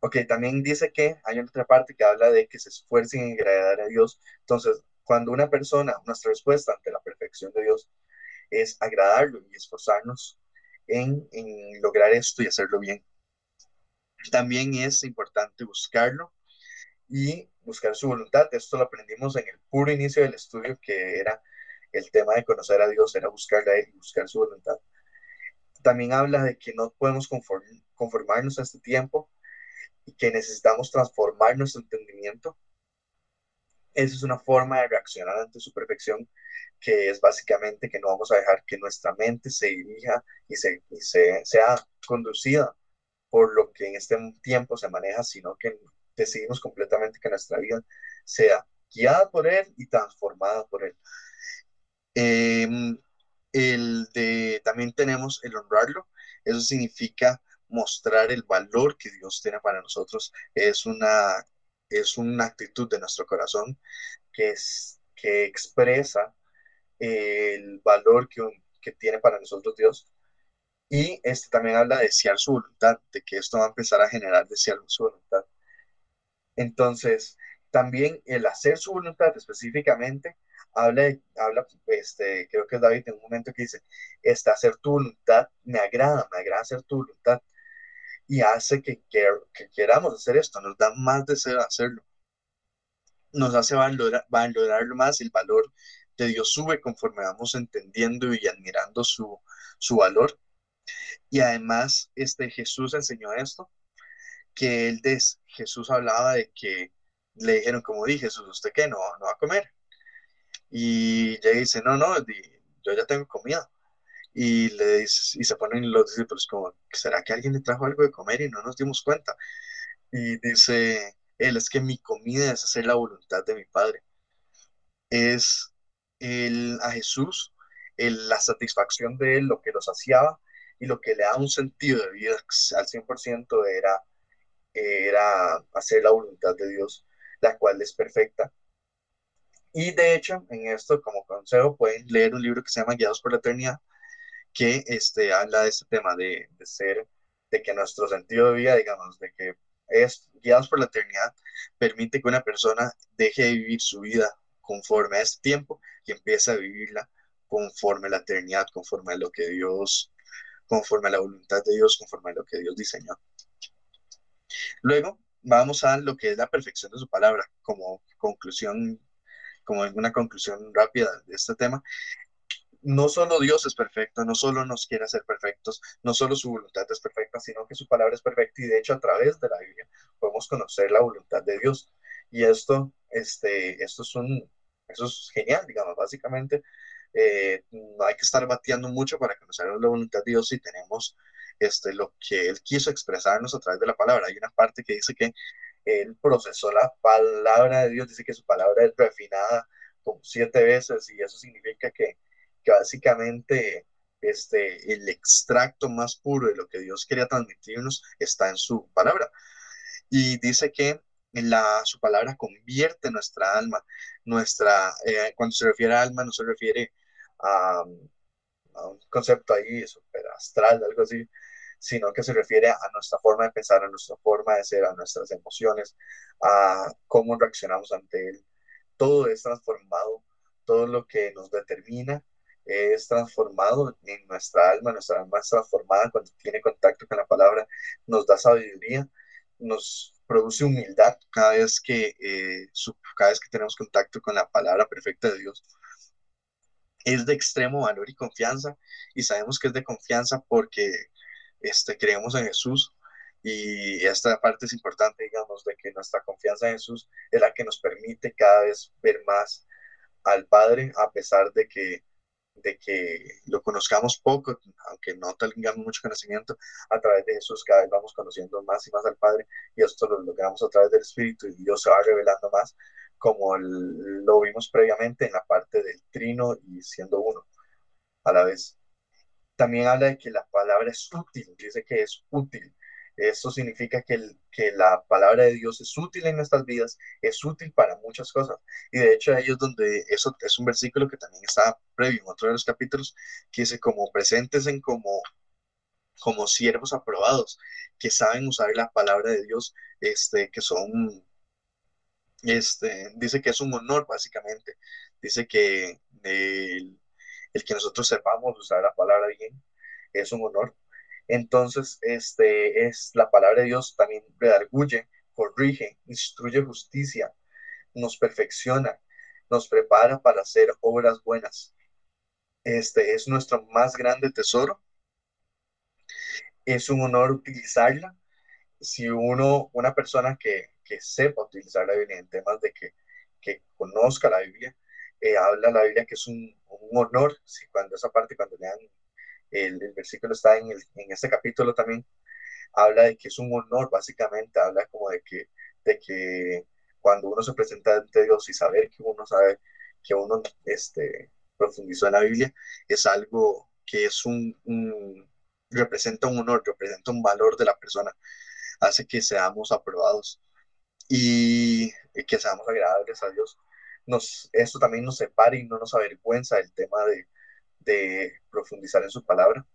Ok, también dice que hay otra parte que habla de que se esfuercen en agradar a Dios. Entonces, cuando una persona, nuestra respuesta ante la perfección de Dios es agradarlo y esforzarnos en lograr esto y hacerlo bien. También es importante buscarlo y buscar su voluntad. Esto lo aprendimos en el puro inicio del estudio, que era el tema de conocer a Dios, era buscarle a Él y buscar su voluntad. También habla de que no podemos conformarnos a este tiempo y que necesitamos transformar nuestro entendimiento. Esa es una forma de reaccionar ante su perfección, que es básicamente que no vamos a dejar que nuestra mente se dirija y, se, y se, sea conducida por lo que en este tiempo se maneja, sino que decidimos completamente que nuestra vida sea guiada por Él y transformada por Él. Em, el de, también tenemos el honrarlo, eso significa mostrar el valor que Dios tiene para nosotros, es una, es una actitud de nuestro corazón que, es, que expresa el valor que, que tiene para nosotros Dios. Y este también habla de desear su voluntad, de que esto va a empezar a generar desear su voluntad. Entonces, también el hacer su voluntad específicamente, habla, habla este, creo que es David en un momento que dice, este, hacer tu voluntad me agrada, me agrada hacer tu voluntad. Y hace que, que, queramos hacer esto, nos da más deseo de hacerlo. Nos hace valorar, más, el valor de Dios sube conforme vamos entendiendo y admirando su, su valor. Y además, este, Jesús enseñó esto, que él Jesús hablaba de que le dijeron, como dije, Jesús, ¿usted qué? No, no va a comer. Y ella dice, no, no, yo ya tengo comida. Y, le dice, y se ponen los discípulos como, ¿será que alguien le trajo algo de comer y no nos dimos cuenta? Y dice, él es que mi comida es hacer la voluntad de mi Padre. Es el, a Jesús el, la satisfacción de él, lo que lo saciaba y lo que le da un sentido de vida al 100% era era hacer la voluntad de Dios, la cual es perfecta. Y de hecho, en esto, como consejo, pueden leer un libro que se llama Guiados por la Eternidad, que este, habla de este tema de, de ser, de que nuestro sentido de vida, digamos, de que es guiados por la eternidad, permite que una persona deje de vivir su vida conforme a este tiempo y empiece a vivirla conforme a la eternidad, conforme a lo que Dios, conforme a la voluntad de Dios, conforme a lo que Dios diseñó. Luego vamos a lo que es la perfección de su palabra, como conclusión, como una conclusión rápida de este tema. No solo Dios es perfecto, no solo nos quiere hacer perfectos, no solo su voluntad es perfecta, sino que su palabra es perfecta y de hecho a través de la Biblia podemos conocer la voluntad de Dios. Y esto, este, esto es un, eso es genial, digamos, básicamente eh, no hay que estar bateando mucho para conocer la voluntad de Dios si tenemos este, lo que Él quiso expresarnos a través de la palabra. Hay una parte que dice que Él procesó la palabra de Dios, dice que su palabra es refinada como siete veces y eso significa que, que básicamente este, el extracto más puro de lo que Dios quería transmitirnos está en su palabra. Y dice que la, su palabra convierte nuestra alma. Nuestra, eh, cuando se refiere a alma, no se refiere a, un concepto ahí super astral, algo así, sino que se refiere a nuestra forma de pensar, a nuestra forma de ser, a nuestras emociones, a cómo reaccionamos ante él. Todo es transformado, todo lo que nos determina es transformado en nuestra alma, nuestra alma es transformada cuando tiene contacto con la palabra, nos da sabiduría, nos produce humildad cada vez que, eh, cada vez que tenemos contacto con la palabra perfecta de Dios es de extremo valor y confianza y sabemos que es de confianza porque este, creemos en Jesús y esta parte es importante, digamos, de que nuestra confianza en Jesús es la que nos permite cada vez ver más al Padre a pesar de que de que lo conozcamos poco, aunque no tengamos mucho conocimiento, a través de Jesús cada vez vamos conociendo más y más al Padre y esto lo logramos a través del Espíritu y Dios se va revelando más como lo vimos previamente en la parte del trino y siendo uno a la vez. También habla de que la palabra es útil, dice que es útil. Esto significa que, que la palabra de Dios es útil en nuestras vidas, es útil para muchas cosas. Y de hecho ahí es donde eso es un versículo que también está previo en otro de los capítulos, que dice como presentes en como, como siervos aprobados, que saben usar la palabra de Dios, este, que son este, dice que es un honor, básicamente. Dice que el, que nosotros sepamos usar la palabra bien es un honor. Entonces, este es la palabra de Dios también redarguye, corrige, instruye justicia, nos perfecciona, nos prepara para hacer obras buenas. Este es nuestro más grande tesoro. Es un honor utilizarla. Si uno, una persona que, que sepa utilizar la Biblia en temas de que, que conozca la Biblia. Eh, habla la Biblia que es un, un honor, si cuando esa parte, cuando lean el, el versículo está en, el, en este capítulo también, habla de que es un honor, básicamente, habla como de que, de que cuando uno se presenta ante Dios y saber que uno sabe que uno este, profundizó en la Biblia, es algo que es un, un, representa un honor, representa un valor de la persona, hace que seamos aprobados y, que seamos agradables a Dios. Nos, esto también nos separa y no nos avergüenza el tema de, de profundizar en su palabra.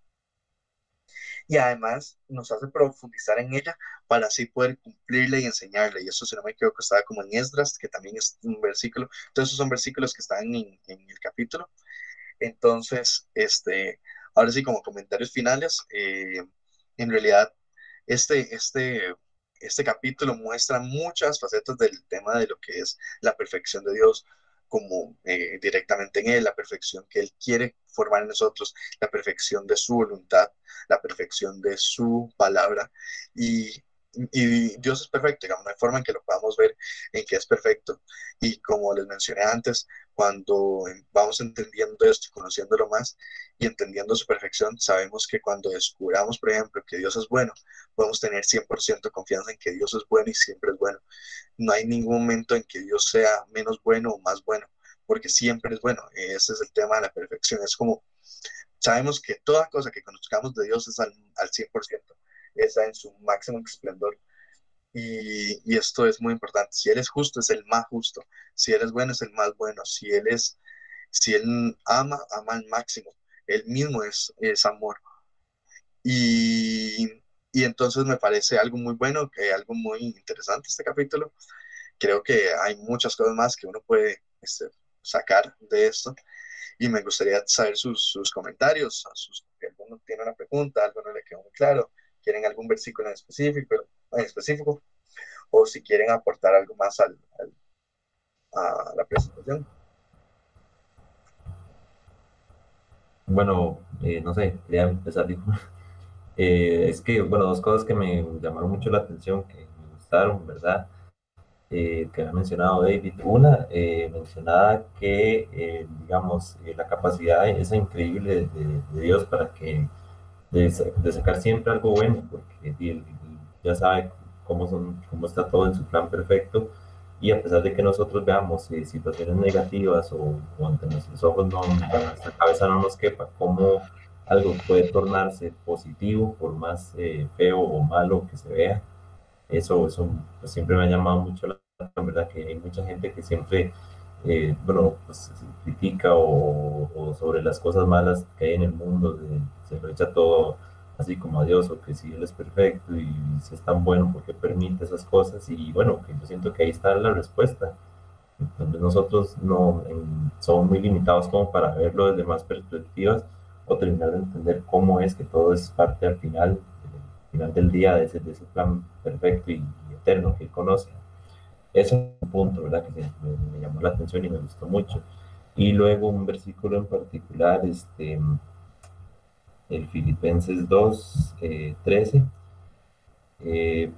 Y además nos hace profundizar en ella para así poder cumplirla y enseñarla. Y eso, si no me equivoco, estaba como en Esdras, que también es un versículo. Entonces, esos son versículos que están en, en el capítulo. Entonces, este, ahora sí, como comentarios finales, eh, en realidad, este, este este capítulo muestra muchas facetas del tema de lo que es la perfección de Dios, como eh, directamente en Él, la perfección que Él quiere formar en nosotros, la perfección de su voluntad, la perfección de su palabra. Y, y Dios es perfecto, digamos, no hay forma en que lo podamos ver en que es perfecto. Y como les mencioné antes, cuando vamos entendiendo esto conociéndolo más y entendiendo su perfección, sabemos que cuando descubramos, por ejemplo, que Dios es bueno, podemos tener 100% confianza en que Dios es bueno y siempre es bueno. No hay ningún momento en que Dios sea menos bueno o más bueno, porque siempre es bueno. Ese es el tema de la perfección. Es como, sabemos que toda cosa que conozcamos de Dios es al, al 100%, está en su máximo esplendor. Y, esto es muy importante. Si Él es justo, es el más justo. Si Él es bueno, es el más bueno. Si Él es, si Él ama, ama al máximo. Él mismo es, es amor. Y, y entonces me parece algo muy bueno, que algo muy interesante este capítulo. Creo que hay muchas cosas más que uno puede este, sacar de esto y me gustaría saber sus, sus comentarios, si alguno tiene una pregunta, algo no le quedó muy claro, quieren algún versículo en específico, en específico o si quieren aportar algo más al, al, a la presentación. Bueno, eh, no sé, quería empezar. Eh, es que, bueno, dos cosas que me llamaron mucho la atención, que me gustaron, ¿verdad? Eh, que ha mencionado David. Una, eh, mencionaba que, eh, digamos, eh, la capacidad esa increíble de, de Dios para que, de, de sacar siempre algo bueno, porque él, ya sabe cómo, son, cómo está todo en su plan perfecto, y a pesar de que nosotros veamos eh, situaciones negativas o, o ante nuestros ojos, no, nuestra cabeza no nos quepa, cómo algo puede tornarse positivo, por más eh, feo o malo que se vea eso, eso pues, siempre me ha llamado mucho la atención, ¿verdad? Que hay mucha gente que siempre, eh, bueno, pues critica o, o sobre las cosas malas que hay en el mundo, de- se lo echa todo así como a Dios, o que si Él es perfecto y si es tan bueno, ¿por qué permite esas cosas? Y bueno, que yo siento que ahí está la respuesta. Entonces nosotros no en- somos muy limitados como para verlo desde más perspectivas o terminar de entender cómo es que todo es parte al final, al final del día de ese, de ese plan perfecto y, y eterno que él conoce. Es un punto, ¿verdad? Que me- me llamó la atención y me gustó mucho. Y luego un versículo en particular, este, el Filipenses 2, eh, 13, eh,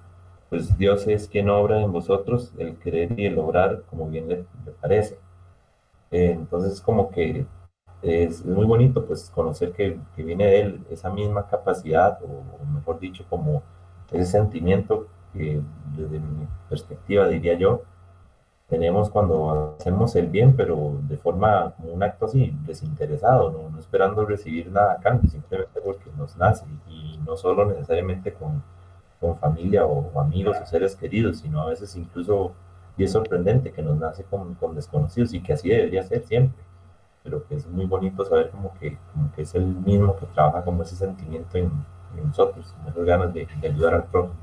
pues Dios es quien obra en vosotros el querer y el obrar como bien le, parece. Eh, entonces, como que es, es muy bonito pues conocer que, que viene de él esa misma capacidad, o, o mejor dicho, como ese sentimiento que desde mi perspectiva diría yo, tenemos cuando hacemos el bien, pero de forma como un acto así, desinteresado, no, no esperando recibir nada a cambio, simplemente porque nos nace y no solo necesariamente con, con familia o, amigos o seres queridos, sino a veces incluso, y es sorprendente que nos nace con, con desconocidos y que así debería ser siempre, pero que es muy bonito saber como que, como que es el mismo que trabaja como ese sentimiento en, en nosotros, con esas ganas de, de ayudar al prójimo.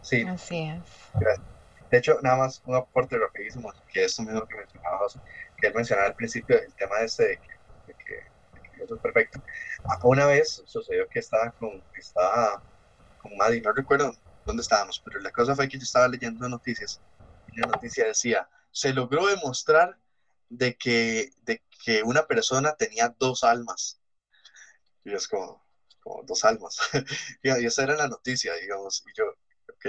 Sí, Así es. gracias. De hecho, nada más un aporte rapidísimo, que es lo mismo que mencionaba José, que él mencionaba al principio el tema este de que, de que, de que Dios es perfecto. Ah, Una vez sucedió que estaba con, estaba con Maddie, no recuerdo dónde estábamos, pero la cosa fue que yo estaba leyendo noticias y la noticia decía, se logró demostrar de que, de que una persona tenía dos almas. Y es como, como dos almas. y esa era la noticia, digamos, y yo,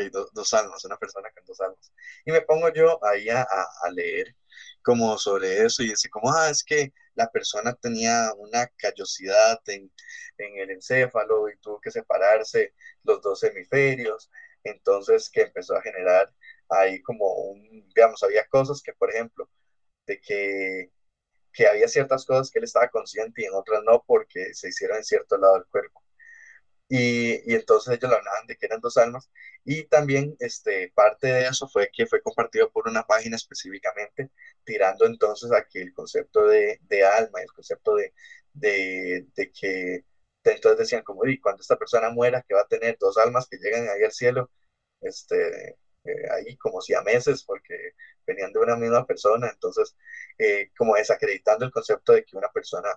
dos almas, una persona con dos almas. Y me pongo yo ahí a, leer como sobre eso y dice como, ah, es que la persona tenía una callosidad en, en el encéfalo y tuvo que separarse los dos hemisferios, entonces que empezó a generar ahí como un, digamos, había cosas que, por ejemplo, de que, que había ciertas cosas que él estaba consciente y en otras no porque se hicieron en cierto lado del cuerpo. Y, y entonces ellos lo hablaban de que eran dos almas. Y también este, parte de eso fue que fue compartido por una página específicamente, tirando entonces aquí el concepto de, de alma, el concepto de, de, de que entonces decían como, y cuando esta persona muera, que va a tener dos almas que llegan ahí al cielo, este, eh, ahí como si a meses, porque venían de una misma persona, entonces eh, como desacreditando el concepto de que una persona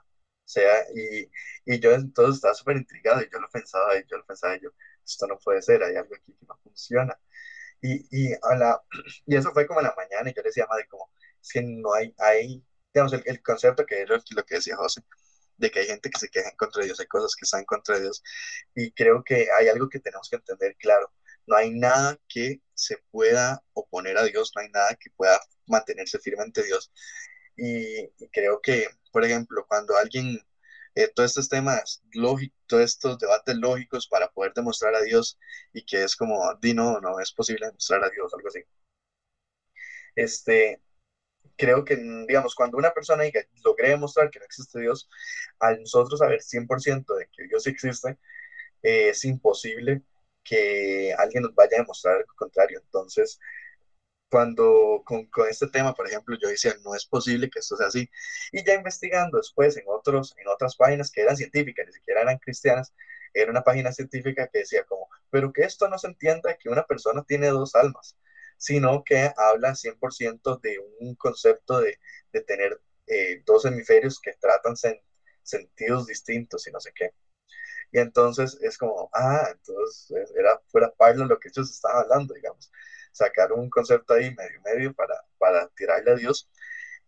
sea, y, y yo entonces estaba súper intrigado y yo lo pensaba y yo lo pensaba y yo, esto no puede ser, hay algo aquí que no funciona. Y, y, a la, y eso fue como en la mañana y yo le decía a madre como, es que no hay, hay digamos, el, el concepto que lo, lo que decía José, de que hay gente que se queja en contra de Dios, hay cosas que están en contra de Dios, y creo que hay algo que tenemos que entender claro, no hay nada que se pueda oponer a Dios, no hay nada que pueda mantenerse firme ante Dios, y, y creo que, por ejemplo, cuando alguien, eh, todos estos temas lógicos, todos estos debates lógicos para poder demostrar a Dios y que es como, di no, no es posible demostrar a Dios, algo así. Este, creo que, digamos, cuando una persona diga, logré demostrar que no existe Dios, al nosotros saber 100% de que Dios existe, eh, es imposible que alguien nos vaya a demostrar algo contrario. Entonces, cuando con, con, este tema, por ejemplo, yo decía, no es posible que esto sea así. Y ya investigando después en, otros, en otras páginas que eran científicas, ni siquiera eran cristianas, era una página científica que decía como, pero que esto no se entienda que una persona tiene dos almas, sino que habla 100% de un concepto de, de tener eh, dos hemisferios que tratan sen- sentidos distintos y no sé qué. Y entonces es como, ah, entonces era fuera Parlo lo que ellos estaban hablando, digamos. Sacar un concepto ahí medio medio para, para tirarle a Dios.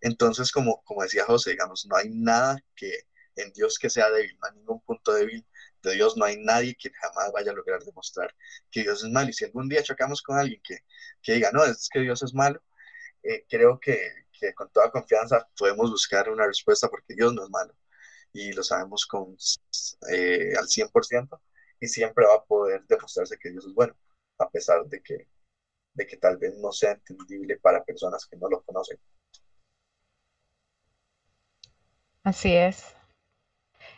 Entonces, como, como decía José, digamos, no hay nada que en Dios que sea débil, no hay ningún punto débil de Dios, no hay nadie que jamás vaya a lograr demostrar que Dios es malo. Y si algún día chocamos con alguien que, que diga, no, es que Dios es malo, eh, creo que, que con toda confianza podemos buscar una respuesta porque Dios no es malo y lo sabemos con, eh, al 100% y siempre va a poder demostrarse que Dios es bueno, a pesar de que, de que tal vez no sea entendible para personas que no lo conocen. Así es.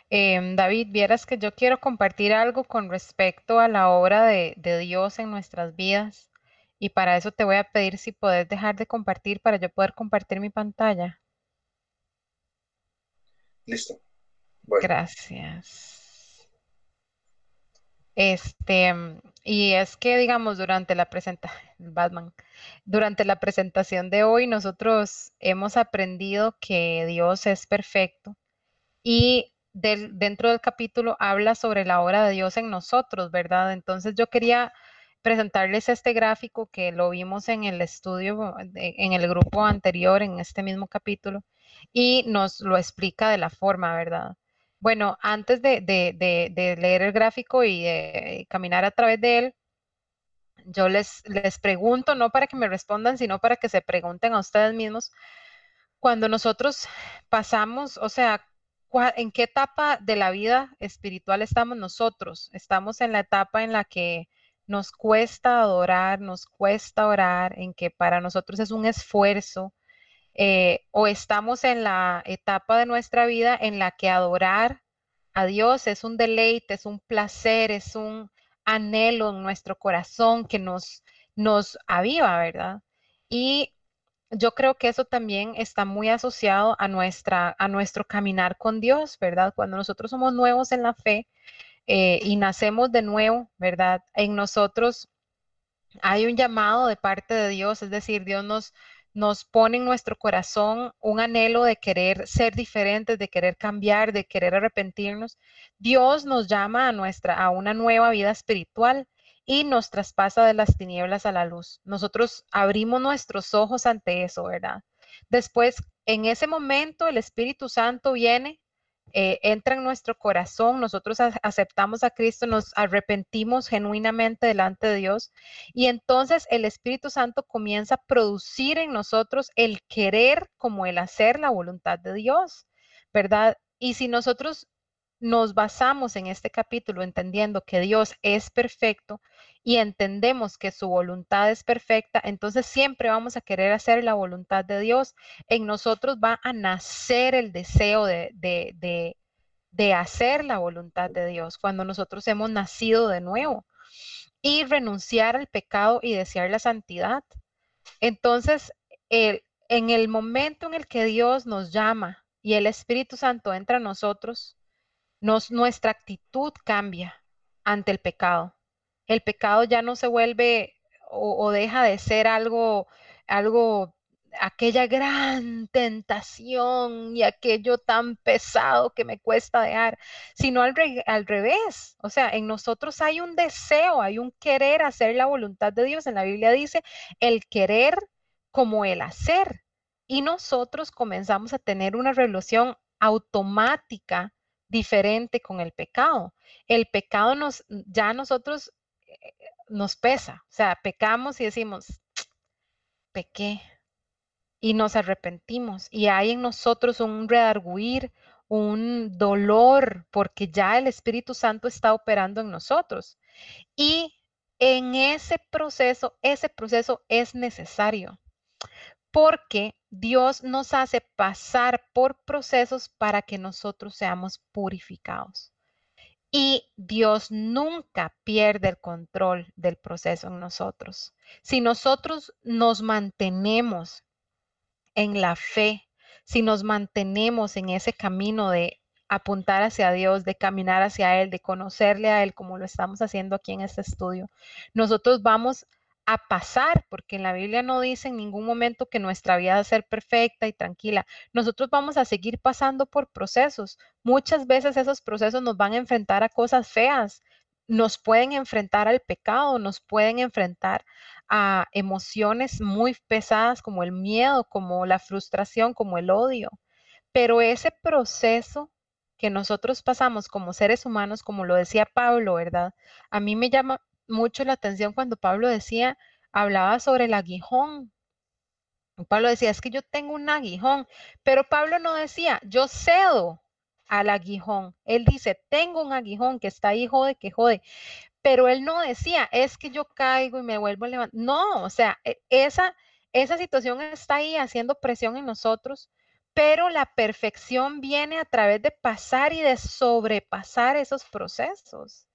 Em, David, vieras que yo quiero compartir algo con respecto a la obra de, de Dios en nuestras vidas y para eso te voy a pedir si puedes dejar de compartir para yo poder compartir mi pantalla. Listo. Bueno, Gracias. Este, mm, y es que, digamos, durante la presentación, Batman, durante la presentación de hoy, nosotros hemos aprendido que Dios es perfecto y del- dentro del capítulo habla sobre la obra de Dios en nosotros, ¿verdad? Entonces yo quería presentarles este gráfico que lo vimos en el estudio, de- en el grupo anterior, en este mismo capítulo, y nos lo explica de la forma, ¿verdad? Bueno, antes de, leer el gráfico y de caminar a través de él, yo les, les pregunto, no para que me respondan, sino para que se pregunten a ustedes mismos, cuando nosotros pasamos, o sea, ¿en qué etapa de la vida espiritual estamos nosotros? Estamos en la etapa en la que nos cuesta adorar, nos cuesta orar, en que para nosotros es un esfuerzo, eh, o estamos en la etapa de nuestra vida en la que adorar a Dios es un deleite, es un placer, es un anhelo en nuestro corazón que nos, nos aviva, ¿verdad? Y yo creo que eso también está muy asociado a nuestra, a nuestro caminar con Dios, ¿verdad? Cuando nosotros somos nuevos en la fe eh, y nacemos de nuevo, ¿verdad? En nosotros hay un llamado de parte de Dios, es decir, Dios nos, nos pone en nuestro corazón un anhelo de querer ser diferentes, de querer cambiar, de querer arrepentirnos. Dios nos llama a nuestra a una nueva vida espiritual y nos traspasa de las tinieblas a la luz. Nosotros abrimos nuestros ojos ante eso, ¿verdad? Después, en ese momento, el Espíritu Santo viene eh, entra en nuestro corazón, nosotros aceptamos a Cristo, nos arrepentimos genuinamente delante de Dios y entonces el Espíritu Santo comienza a producir en nosotros el querer como el hacer la voluntad de Dios, ¿verdad? Y si nosotros nos basamos en este capítulo entendiendo que Dios es perfecto y entendemos que su voluntad es perfecta, entonces siempre vamos a querer hacer la voluntad de Dios. En nosotros va a nacer el deseo de, de, de, hacer la voluntad de Dios cuando nosotros hemos nacido de nuevo y renunciar al pecado y desear la santidad. Entonces, el- en el momento en el que Dios nos llama y el Espíritu Santo entra a nosotros, nos, nuestra actitud cambia ante el pecado. El pecado ya no se vuelve o, deja de ser algo, algo, aquella gran tentación y aquello tan pesado que me cuesta dejar, sino al, al revés. O sea, en nosotros hay un deseo, hay un querer hacer la voluntad de Dios. En la Biblia dice el querer como el hacer. Y nosotros comenzamos a tener una relación automática diferente con el pecado. El pecado nos, ya nosotros eh, nos pesa, o sea, pecamos y decimos, pequé y nos arrepentimos y hay en nosotros un redarguir, un dolor, porque ya el Espíritu Santo está operando en nosotros. Y en ese proceso, ese proceso es necesario porque Dios nos hace pasar por procesos para que nosotros seamos purificados. Y Dios nunca pierde el control del proceso en nosotros. Si nosotros nos mantenemos en la fe, si nos mantenemos en ese camino de apuntar hacia Dios, de caminar hacia Él, de conocerle a Él como lo estamos haciendo aquí en este estudio, nosotros vamos a pasar, porque en la Biblia no dice en ningún momento que nuestra vida va a ser perfecta y tranquila. Nosotros vamos a seguir pasando por procesos. Muchas veces esos procesos nos van a enfrentar a cosas feas, nos pueden enfrentar al pecado, nos pueden enfrentar a emociones muy pesadas como el miedo, como la frustración, como el odio. Pero ese proceso que nosotros pasamos como seres humanos, como lo decía Pablo, ¿verdad? A mí me llama mucho la atención cuando Pablo decía, hablaba sobre el aguijón. Pablo decía, es que yo tengo un aguijón, pero Pablo no decía, yo cedo al aguijón. Él dice, tengo un aguijón que está ahí, jode, que jode. Pero él no decía, es que yo caigo y me vuelvo a levantar. No, o sea, e, esa, esa situación está ahí haciendo presión en nosotros, pero la perfección viene a través de pasar y de sobrepasar esos procesos.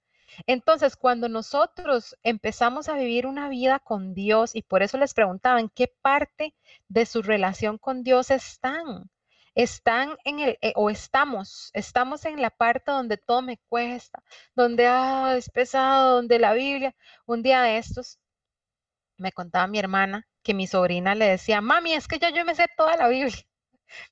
Entonces, cuando nosotros empezamos a vivir una vida con Dios, y por eso les preguntaba, ¿en qué parte de su relación con Dios están? Están en el, eh, o estamos, estamos en la parte donde todo me cuesta, donde ah, es pesado, donde la Biblia, un día de estos, me contaba mi hermana que mi sobrina le decía, mami, es que ya yo me sé toda la Biblia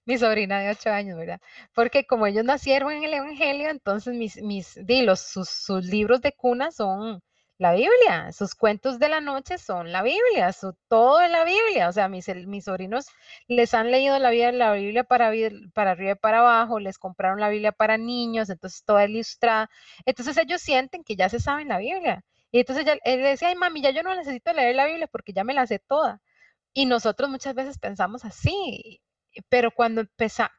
mi sobrina de ocho años, ¿verdad? Porque como ellos nacieron en el Evangelio, entonces mis, mis sus, sus, libros de cuna son la Biblia, sus cuentos de la noche son la Biblia, su, todo es la Biblia. O sea, mis, mis sobrinos les han leído la Biblia, la Biblia para, arriba y para abajo, les compraron la Biblia para niños, entonces toda ilustrada. Entonces ellos sienten que ya se saben la Biblia. Y entonces él decía, ay mami, ya yo no necesito leer la Biblia porque ya me la sé toda. Y nosotros muchas veces pensamos así, pero cuando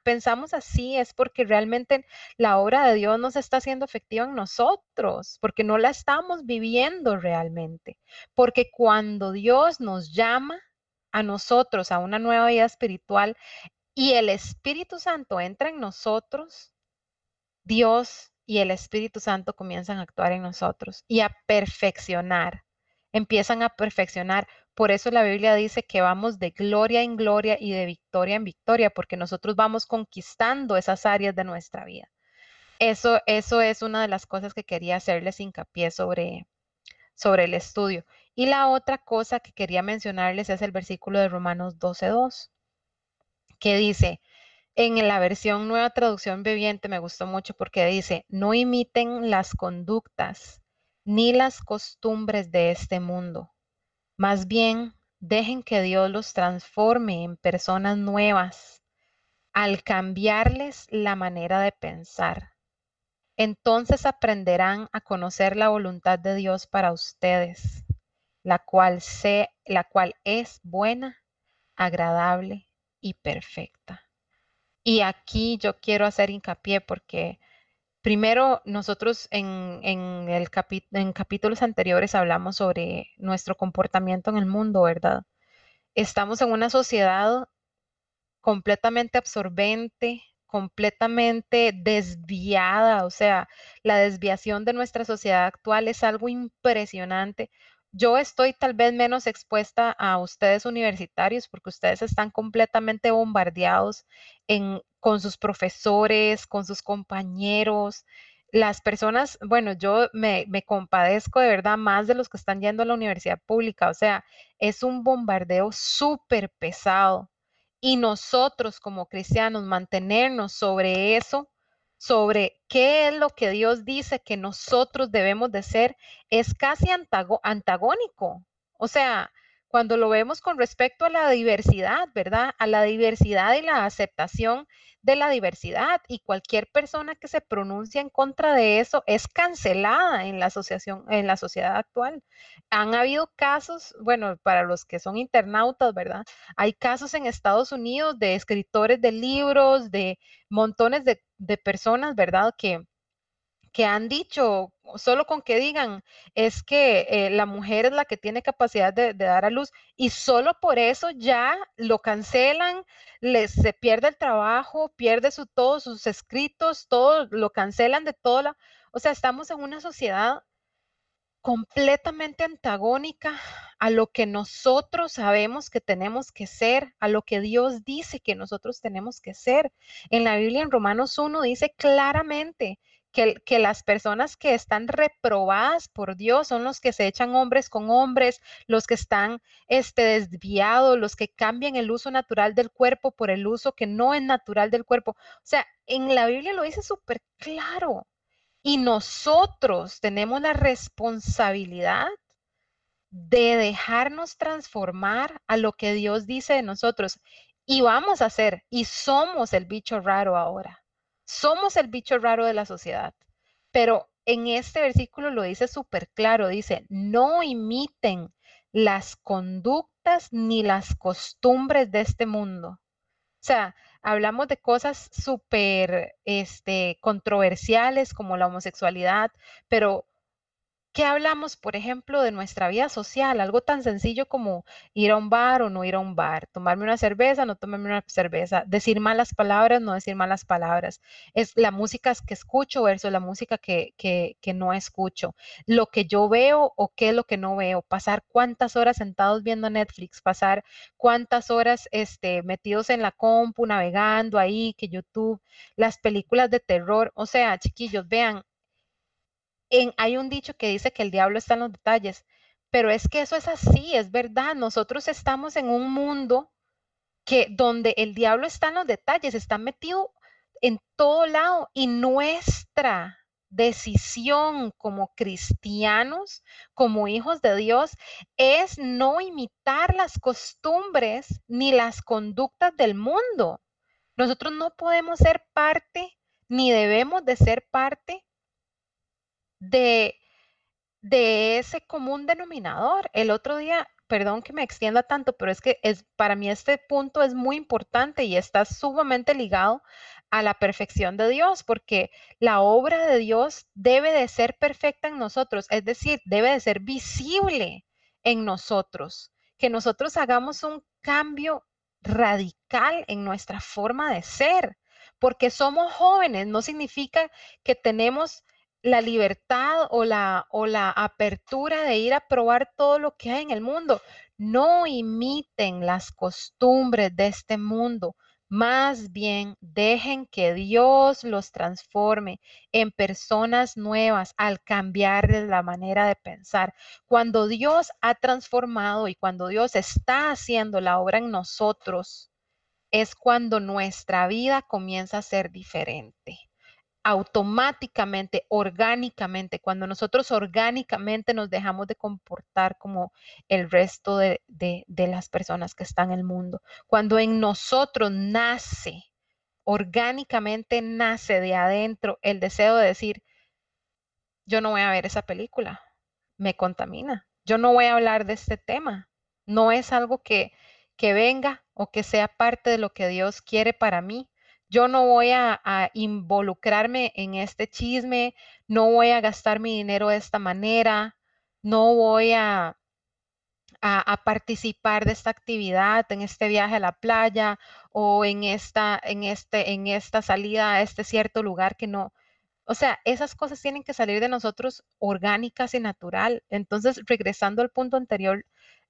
pensamos así es porque realmente la obra de Dios no se está haciendo efectiva en nosotros, porque no la estamos viviendo realmente. Porque cuando Dios nos llama a nosotros a una nueva vida espiritual y el Espíritu Santo entra en nosotros, Dios y el Espíritu Santo comienzan a actuar en nosotros y a perfeccionar, empiezan a perfeccionar por eso la Biblia dice que vamos de gloria en gloria y de victoria en victoria, porque nosotros vamos conquistando esas áreas de nuestra vida. Eso, eso es una de las cosas que quería hacerles hincapié sobre, sobre el estudio. Y la otra cosa que quería mencionarles es el versículo de Romanos 12.2, que dice, en la versión nueva traducción viviente me gustó mucho porque dice, no imiten las conductas ni las costumbres de este mundo más bien, dejen que Dios los transforme en personas nuevas al cambiarles la manera de pensar. Entonces aprenderán a conocer la voluntad de Dios para ustedes, la cual, la cual es buena, agradable y perfecta. Y aquí yo quiero hacer hincapié porque Primero, nosotros en, el en capítulos anteriores hablamos sobre nuestro comportamiento en el mundo, ¿verdad? Estamos en una sociedad completamente absorbente, completamente desviada, o sea, la desviación de nuestra sociedad actual es algo impresionante. Yo estoy tal vez menos expuesta a ustedes universitarios porque ustedes están completamente bombardeados en con sus profesores, con sus compañeros. Las personas, bueno, yo me, compadezco de verdad más de los que están yendo a la universidad pública, o sea, es un bombardeo súper pesado. Y nosotros como cristianos mantenernos sobre eso, sobre qué es lo que Dios dice que nosotros debemos de ser, es casi antagónico. O sea, cuando lo vemos con respecto a la diversidad, ¿verdad? A la diversidad y la aceptación de la diversidad y cualquier persona que se pronuncia en contra de eso es cancelada en la asociación en la sociedad actual. Han habido casos, bueno, para los que son internautas, ¿verdad? Hay casos en Estados Unidos de escritores de libros, de montones de, de personas, ¿verdad? Que que han dicho, solo con que digan, es que eh, la mujer es la que tiene capacidad de, dar a luz y solo por eso ya lo cancelan, les, se pierde el trabajo, pierde su, todos sus escritos, todo lo cancelan de todo. La, o sea, estamos en una sociedad completamente antagónica a lo que nosotros sabemos que tenemos que ser, a lo que Dios dice que nosotros tenemos que ser. En la Biblia, en Romanos 1, dice claramente que, las personas que están reprobadas por Dios son los que se echan hombres con hombres, los que están este, desviados, los que cambian el uso natural del cuerpo por el uso que no es natural del cuerpo. O sea, en la Biblia lo dice súper claro. Y nosotros tenemos la responsabilidad de dejarnos transformar a lo que Dios dice de nosotros. Y vamos a ser, y somos el bicho raro ahora. Somos el bicho raro de la sociedad. Pero en este versículo lo dice súper claro, dice, no imiten las conductas ni las costumbres de este mundo. O sea, hablamos de cosas súper este, controversiales como la homosexualidad, pero ¿Qué hablamos, por ejemplo, de nuestra vida social? Algo tan sencillo como ir a un bar o no ir a un bar, tomarme una cerveza, no tomarme una cerveza, decir malas palabras, no decir malas palabras. Es la música que escucho versus la música que, que, que no escucho. Lo que yo veo o qué es lo que no veo. Pasar cuántas horas sentados viendo Netflix, pasar cuántas horas este, metidos en la compu, navegando ahí, que YouTube, las películas de terror. O sea, chiquillos, vean, hay un dicho que dice que el diablo está en los detalles, pero es que eso es así, es verdad. Nosotros estamos en un mundo que donde el diablo está en los detalles, está metido en todo lado y nuestra decisión como cristianos, como hijos de Dios, es no imitar las costumbres ni las conductas del mundo. Nosotros no podemos ser parte, ni debemos de ser parte de, de ese común denominador. El otro día, perdón que me extienda tanto, pero es que es, para mí este punto es muy importante y está sumamente ligado a la perfección de Dios, porque la obra de Dios debe de ser perfecta en nosotros, es decir, debe de ser visible en nosotros, que nosotros hagamos un cambio radical en nuestra forma de ser, porque somos jóvenes, no significa que tenemos la libertad o la, o la apertura de ir a probar todo lo que hay en el mundo. No imiten las costumbres de este mundo. Más bien, dejen que Dios los transforme en personas nuevas al cambiarles la manera de pensar. Cuando Dios ha transformado y cuando Dios está haciendo la obra en nosotros, es cuando nuestra vida comienza a ser diferente automáticamente, orgánicamente, cuando nosotros orgánicamente nos dejamos de comportar como el resto de, las personas que están en el mundo, cuando en nosotros nace, orgánicamente nace de adentro el deseo de decir, yo no voy a ver esa película, me contamina, yo no voy a hablar de este tema, no es algo que, que venga o que sea parte de lo que Dios quiere para mí, yo no voy a, involucrarme en este chisme, no voy a gastar mi dinero de esta manera, no voy a, a, participar de esta actividad, en este viaje a la playa o en esta, en este, en esta salida a este cierto lugar que no. O sea, esas cosas tienen que salir de nosotros orgánicas y natural. Entonces, regresando al punto anterior,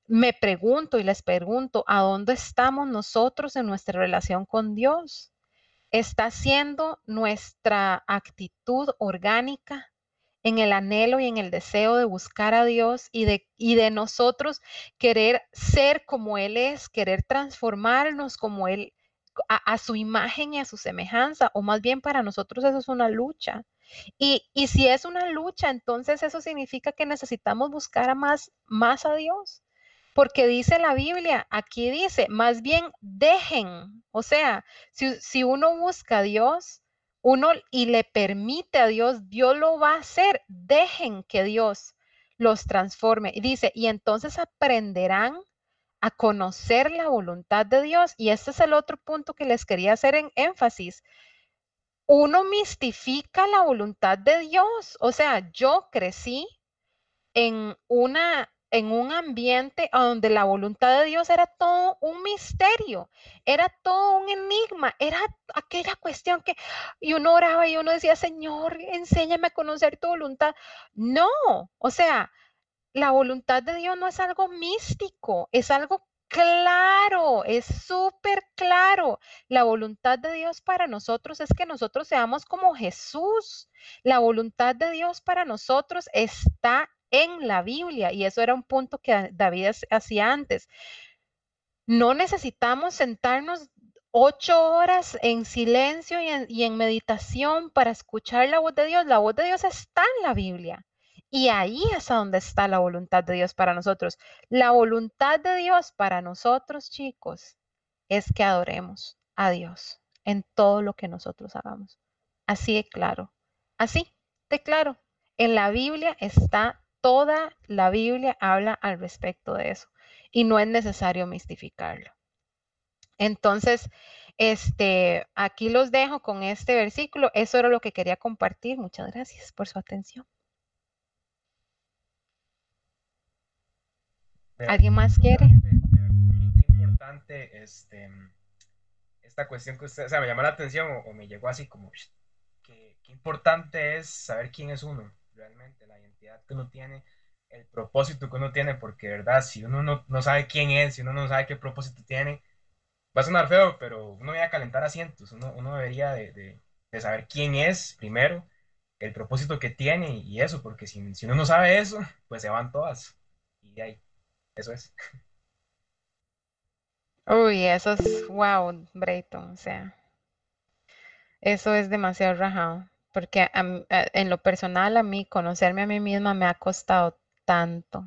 me pregunto y les pregunto, ¿a dónde estamos nosotros en nuestra relación con Dios? Está siendo nuestra actitud orgánica en el anhelo y en el deseo de buscar a Dios y de, y de nosotros querer ser como Él es, querer transformarnos como Él, a, su imagen y a su semejanza, o más bien para nosotros eso es una lucha. Y, y si es una lucha, entonces eso significa que necesitamos buscar a más, más a Dios. Porque dice la Biblia, aquí dice, más bien dejen, o sea, si, uno busca a Dios, uno y le permite a Dios, Dios lo va a hacer, dejen que Dios los transforme. Y dice, y entonces aprenderán a conocer la voluntad de Dios. Y este es el otro punto que les quería hacer en énfasis. Uno mistifica la voluntad de Dios. O sea, yo crecí en una en un ambiente donde la voluntad de Dios era todo un misterio, era todo un enigma, era aquella cuestión que y uno oraba y uno decía, Señor, enséñame a conocer tu voluntad. No, o sea, la voluntad de Dios no es algo místico, es algo claro, es súper claro. La voluntad de Dios para nosotros es que nosotros seamos como Jesús. La voluntad de Dios para nosotros está en la Biblia y eso era un punto que David hacía antes. No necesitamos sentarnos ocho horas en silencio y en, meditación para escuchar la voz de Dios. La voz de Dios está en la Biblia. Y ahí es donde está la voluntad de Dios para nosotros. La voluntad de Dios para nosotros, chicos, es que adoremos a Dios en todo lo que nosotros hagamos. Así de claro. Así de claro. En la Biblia está toda la Biblia habla al respecto de eso y no es necesario mistificarlo. Entonces, este, aquí los dejo con este versículo. Eso era lo que quería compartir. Muchas gracias por su atención. ¿Alguien más quiere? Qué importante este, esta cuestión que usted, o sea, me llamó la atención o, me llegó así como, que, qué importante es saber quién es uno, realmente, la identidad que uno tiene, el propósito que uno tiene, porque, verdad, si uno no, no sabe quién es, si uno no sabe qué propósito tiene, va a sonar feo, pero uno debe calentar asientos, uno, uno debería de, de, de, saber quién es primero, el propósito que tiene y eso, porque si, si uno no sabe eso, pues se van todas. Y de ahí. Eso es. Uy, eso es wow, Brayton, o sea, eso es demasiado rajado, porque en lo personal a mí conocerme a mí misma me ha costado tanto.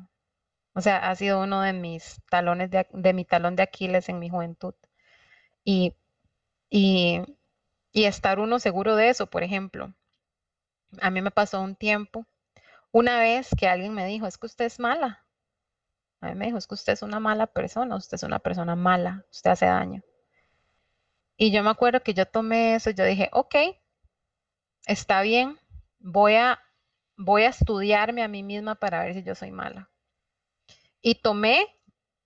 O sea, ha sido uno de mis talones de, de mi talón de Aquiles en mi juventud. Y, y, estar uno seguro de eso, por ejemplo. A mí me pasó un tiempo, una vez que alguien me dijo, es que usted es mala. A mí me dijo, es que usted es una mala persona, usted es una persona mala, usted hace daño. Y yo me acuerdo que yo tomé eso, yo dije, ok, está bien, voy a, voy a estudiarme a mí misma para ver si yo soy mala. Y tomé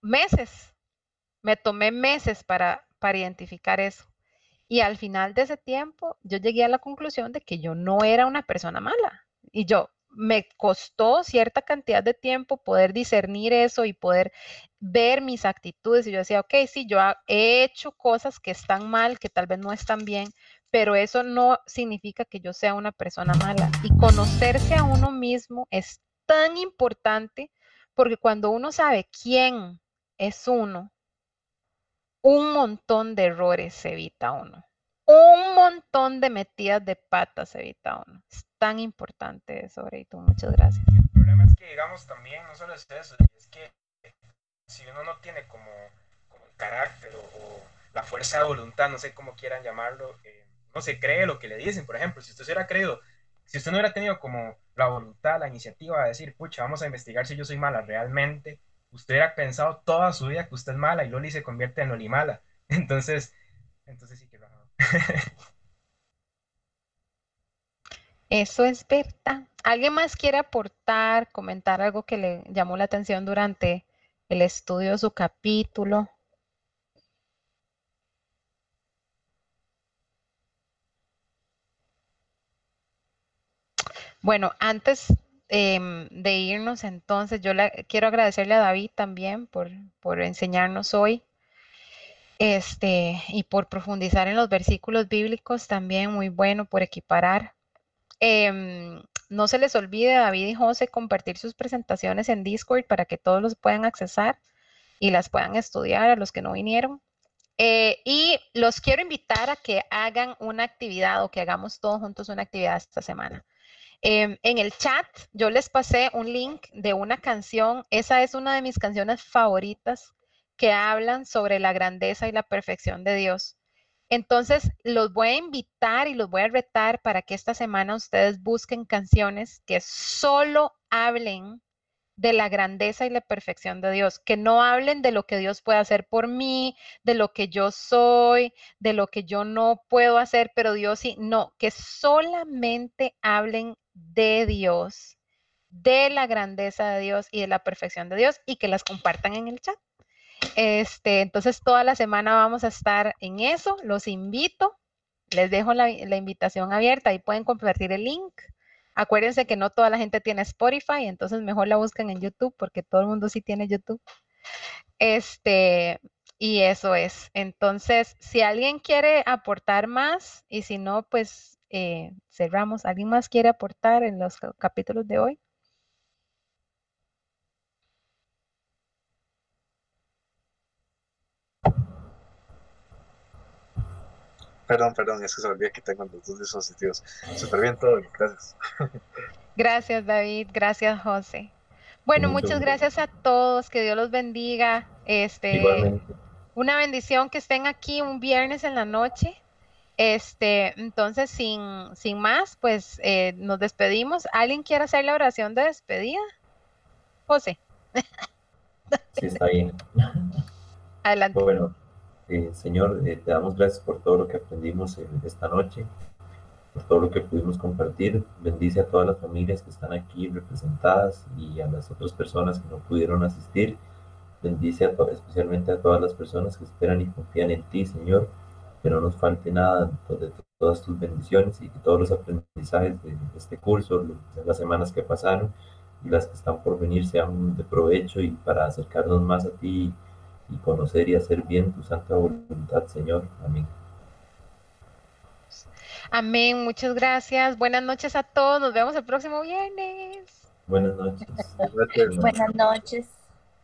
meses, me tomé meses para, para identificar eso. Y al final de ese tiempo, yo llegué a la conclusión de que yo no era una persona mala. Y yo, me costó cierta cantidad de tiempo poder discernir eso y poder ver mis actitudes. Y yo decía, ok, sí, yo he hecho cosas que están mal, que tal vez no están bien, pero eso no significa que yo sea una persona mala. Y conocerse a uno mismo es tan importante porque cuando uno sabe quién es uno, un montón de errores se evita uno. Un montón de metidas de patas se evita uno tan importante eso, Breito. Muchas gracias. El problema es que, digamos, también no solo es eso, es que si uno no tiene como, carácter o, la fuerza de voluntad, no sé cómo quieran llamarlo, eh, no se cree lo que le dicen. Por ejemplo, si usted se hubiera creído, si usted no hubiera tenido como la voluntad, la iniciativa de decir, pucha, vamos a investigar si yo soy mala realmente, usted hubiera pensado toda su vida que usted es mala y Loli se convierte en Loli mala. Entonces, entonces sí que. Eso es verdad. ¿Alguien más quiere aportar, comentar algo que le llamó la atención durante el estudio de su capítulo? Bueno, antes em, de irnos entonces, yo le, quiero agradecerle a David también por, por enseñarnos hoy este, y por profundizar en los versículos bíblicos también, muy bueno por equiparar Em, no se les olvide, David y José, compartir sus presentaciones en Discord para que todos los puedan accesar y las puedan estudiar a los que no vinieron. Eh, y los quiero invitar a que hagan una actividad o que hagamos todos juntos una actividad esta semana. Em, en el chat yo les pasé un link de una canción. Esa es una de mis canciones favoritas que hablan sobre la grandeza y la perfección de Dios. Entonces, los voy a invitar y los voy a retar para que esta semana ustedes busquen canciones que solo hablen de la grandeza y la perfección de Dios, que no hablen de lo que Dios puede hacer por mí, de lo que yo soy, de lo que yo no puedo hacer, pero Dios sí, no, que solamente hablen de Dios de la grandeza de Dios y de la perfección de Dios y que las compartan en el chat. Este, entonces toda la semana vamos a estar en eso. Los invito. Les dejo la, invitación abierta y pueden compartir el link. Acuérdense que no toda la gente tiene Spotify, entonces mejor la buscan en YouTube porque todo el mundo sí tiene YouTube. Este, y eso es. Entonces, si alguien quiere aportar más y si no, pues eh, cerramos. ¿Alguien más quiere aportar en los capítulos de hoy? Perdón, perdón, es que se olvidó que tengo los dos dispositivos. Súper bien todo, gracias. Gracias, David. Gracias, José. Bueno, muchas gracias a todos. Que Dios los bendiga. Este, Igualmente. una bendición que estén aquí un viernes en la noche. Este, entonces, sin, sin más, pues eh, nos despedimos. ¿Alguien quiere hacer la oración de despedida? José, Sí, está bien. adelante. Bueno, eh, Señor, eh, te damos gracias por todo lo que aprendimos eh, esta noche, por todo lo que pudimos compartir. Bendice a todas las familias que están aquí representadas y a las otras personas que no pudieron asistir. Bendice a especialmente a todas las personas que esperan y confían en ti, Señor. Que no nos falte nada de todas tus bendiciones y que todos los aprendizajes de este curso, de las semanas que pasaron y las que están por venir sean de provecho y para acercarnos más a ti y conocer y hacer bien tu santa voluntad, Señor. Amén. Amén, muchas gracias. Buenas noches a todos. Nos vemos el próximo viernes. Buenas noches. Buenas noches.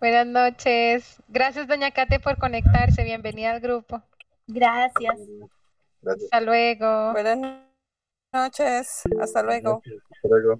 Buenas noches. Gracias, doña Kate, por conectarse. Bienvenida al grupo. Gracias. Gracias. Hasta luego. Buenas noches. Hasta luego. Hasta luego.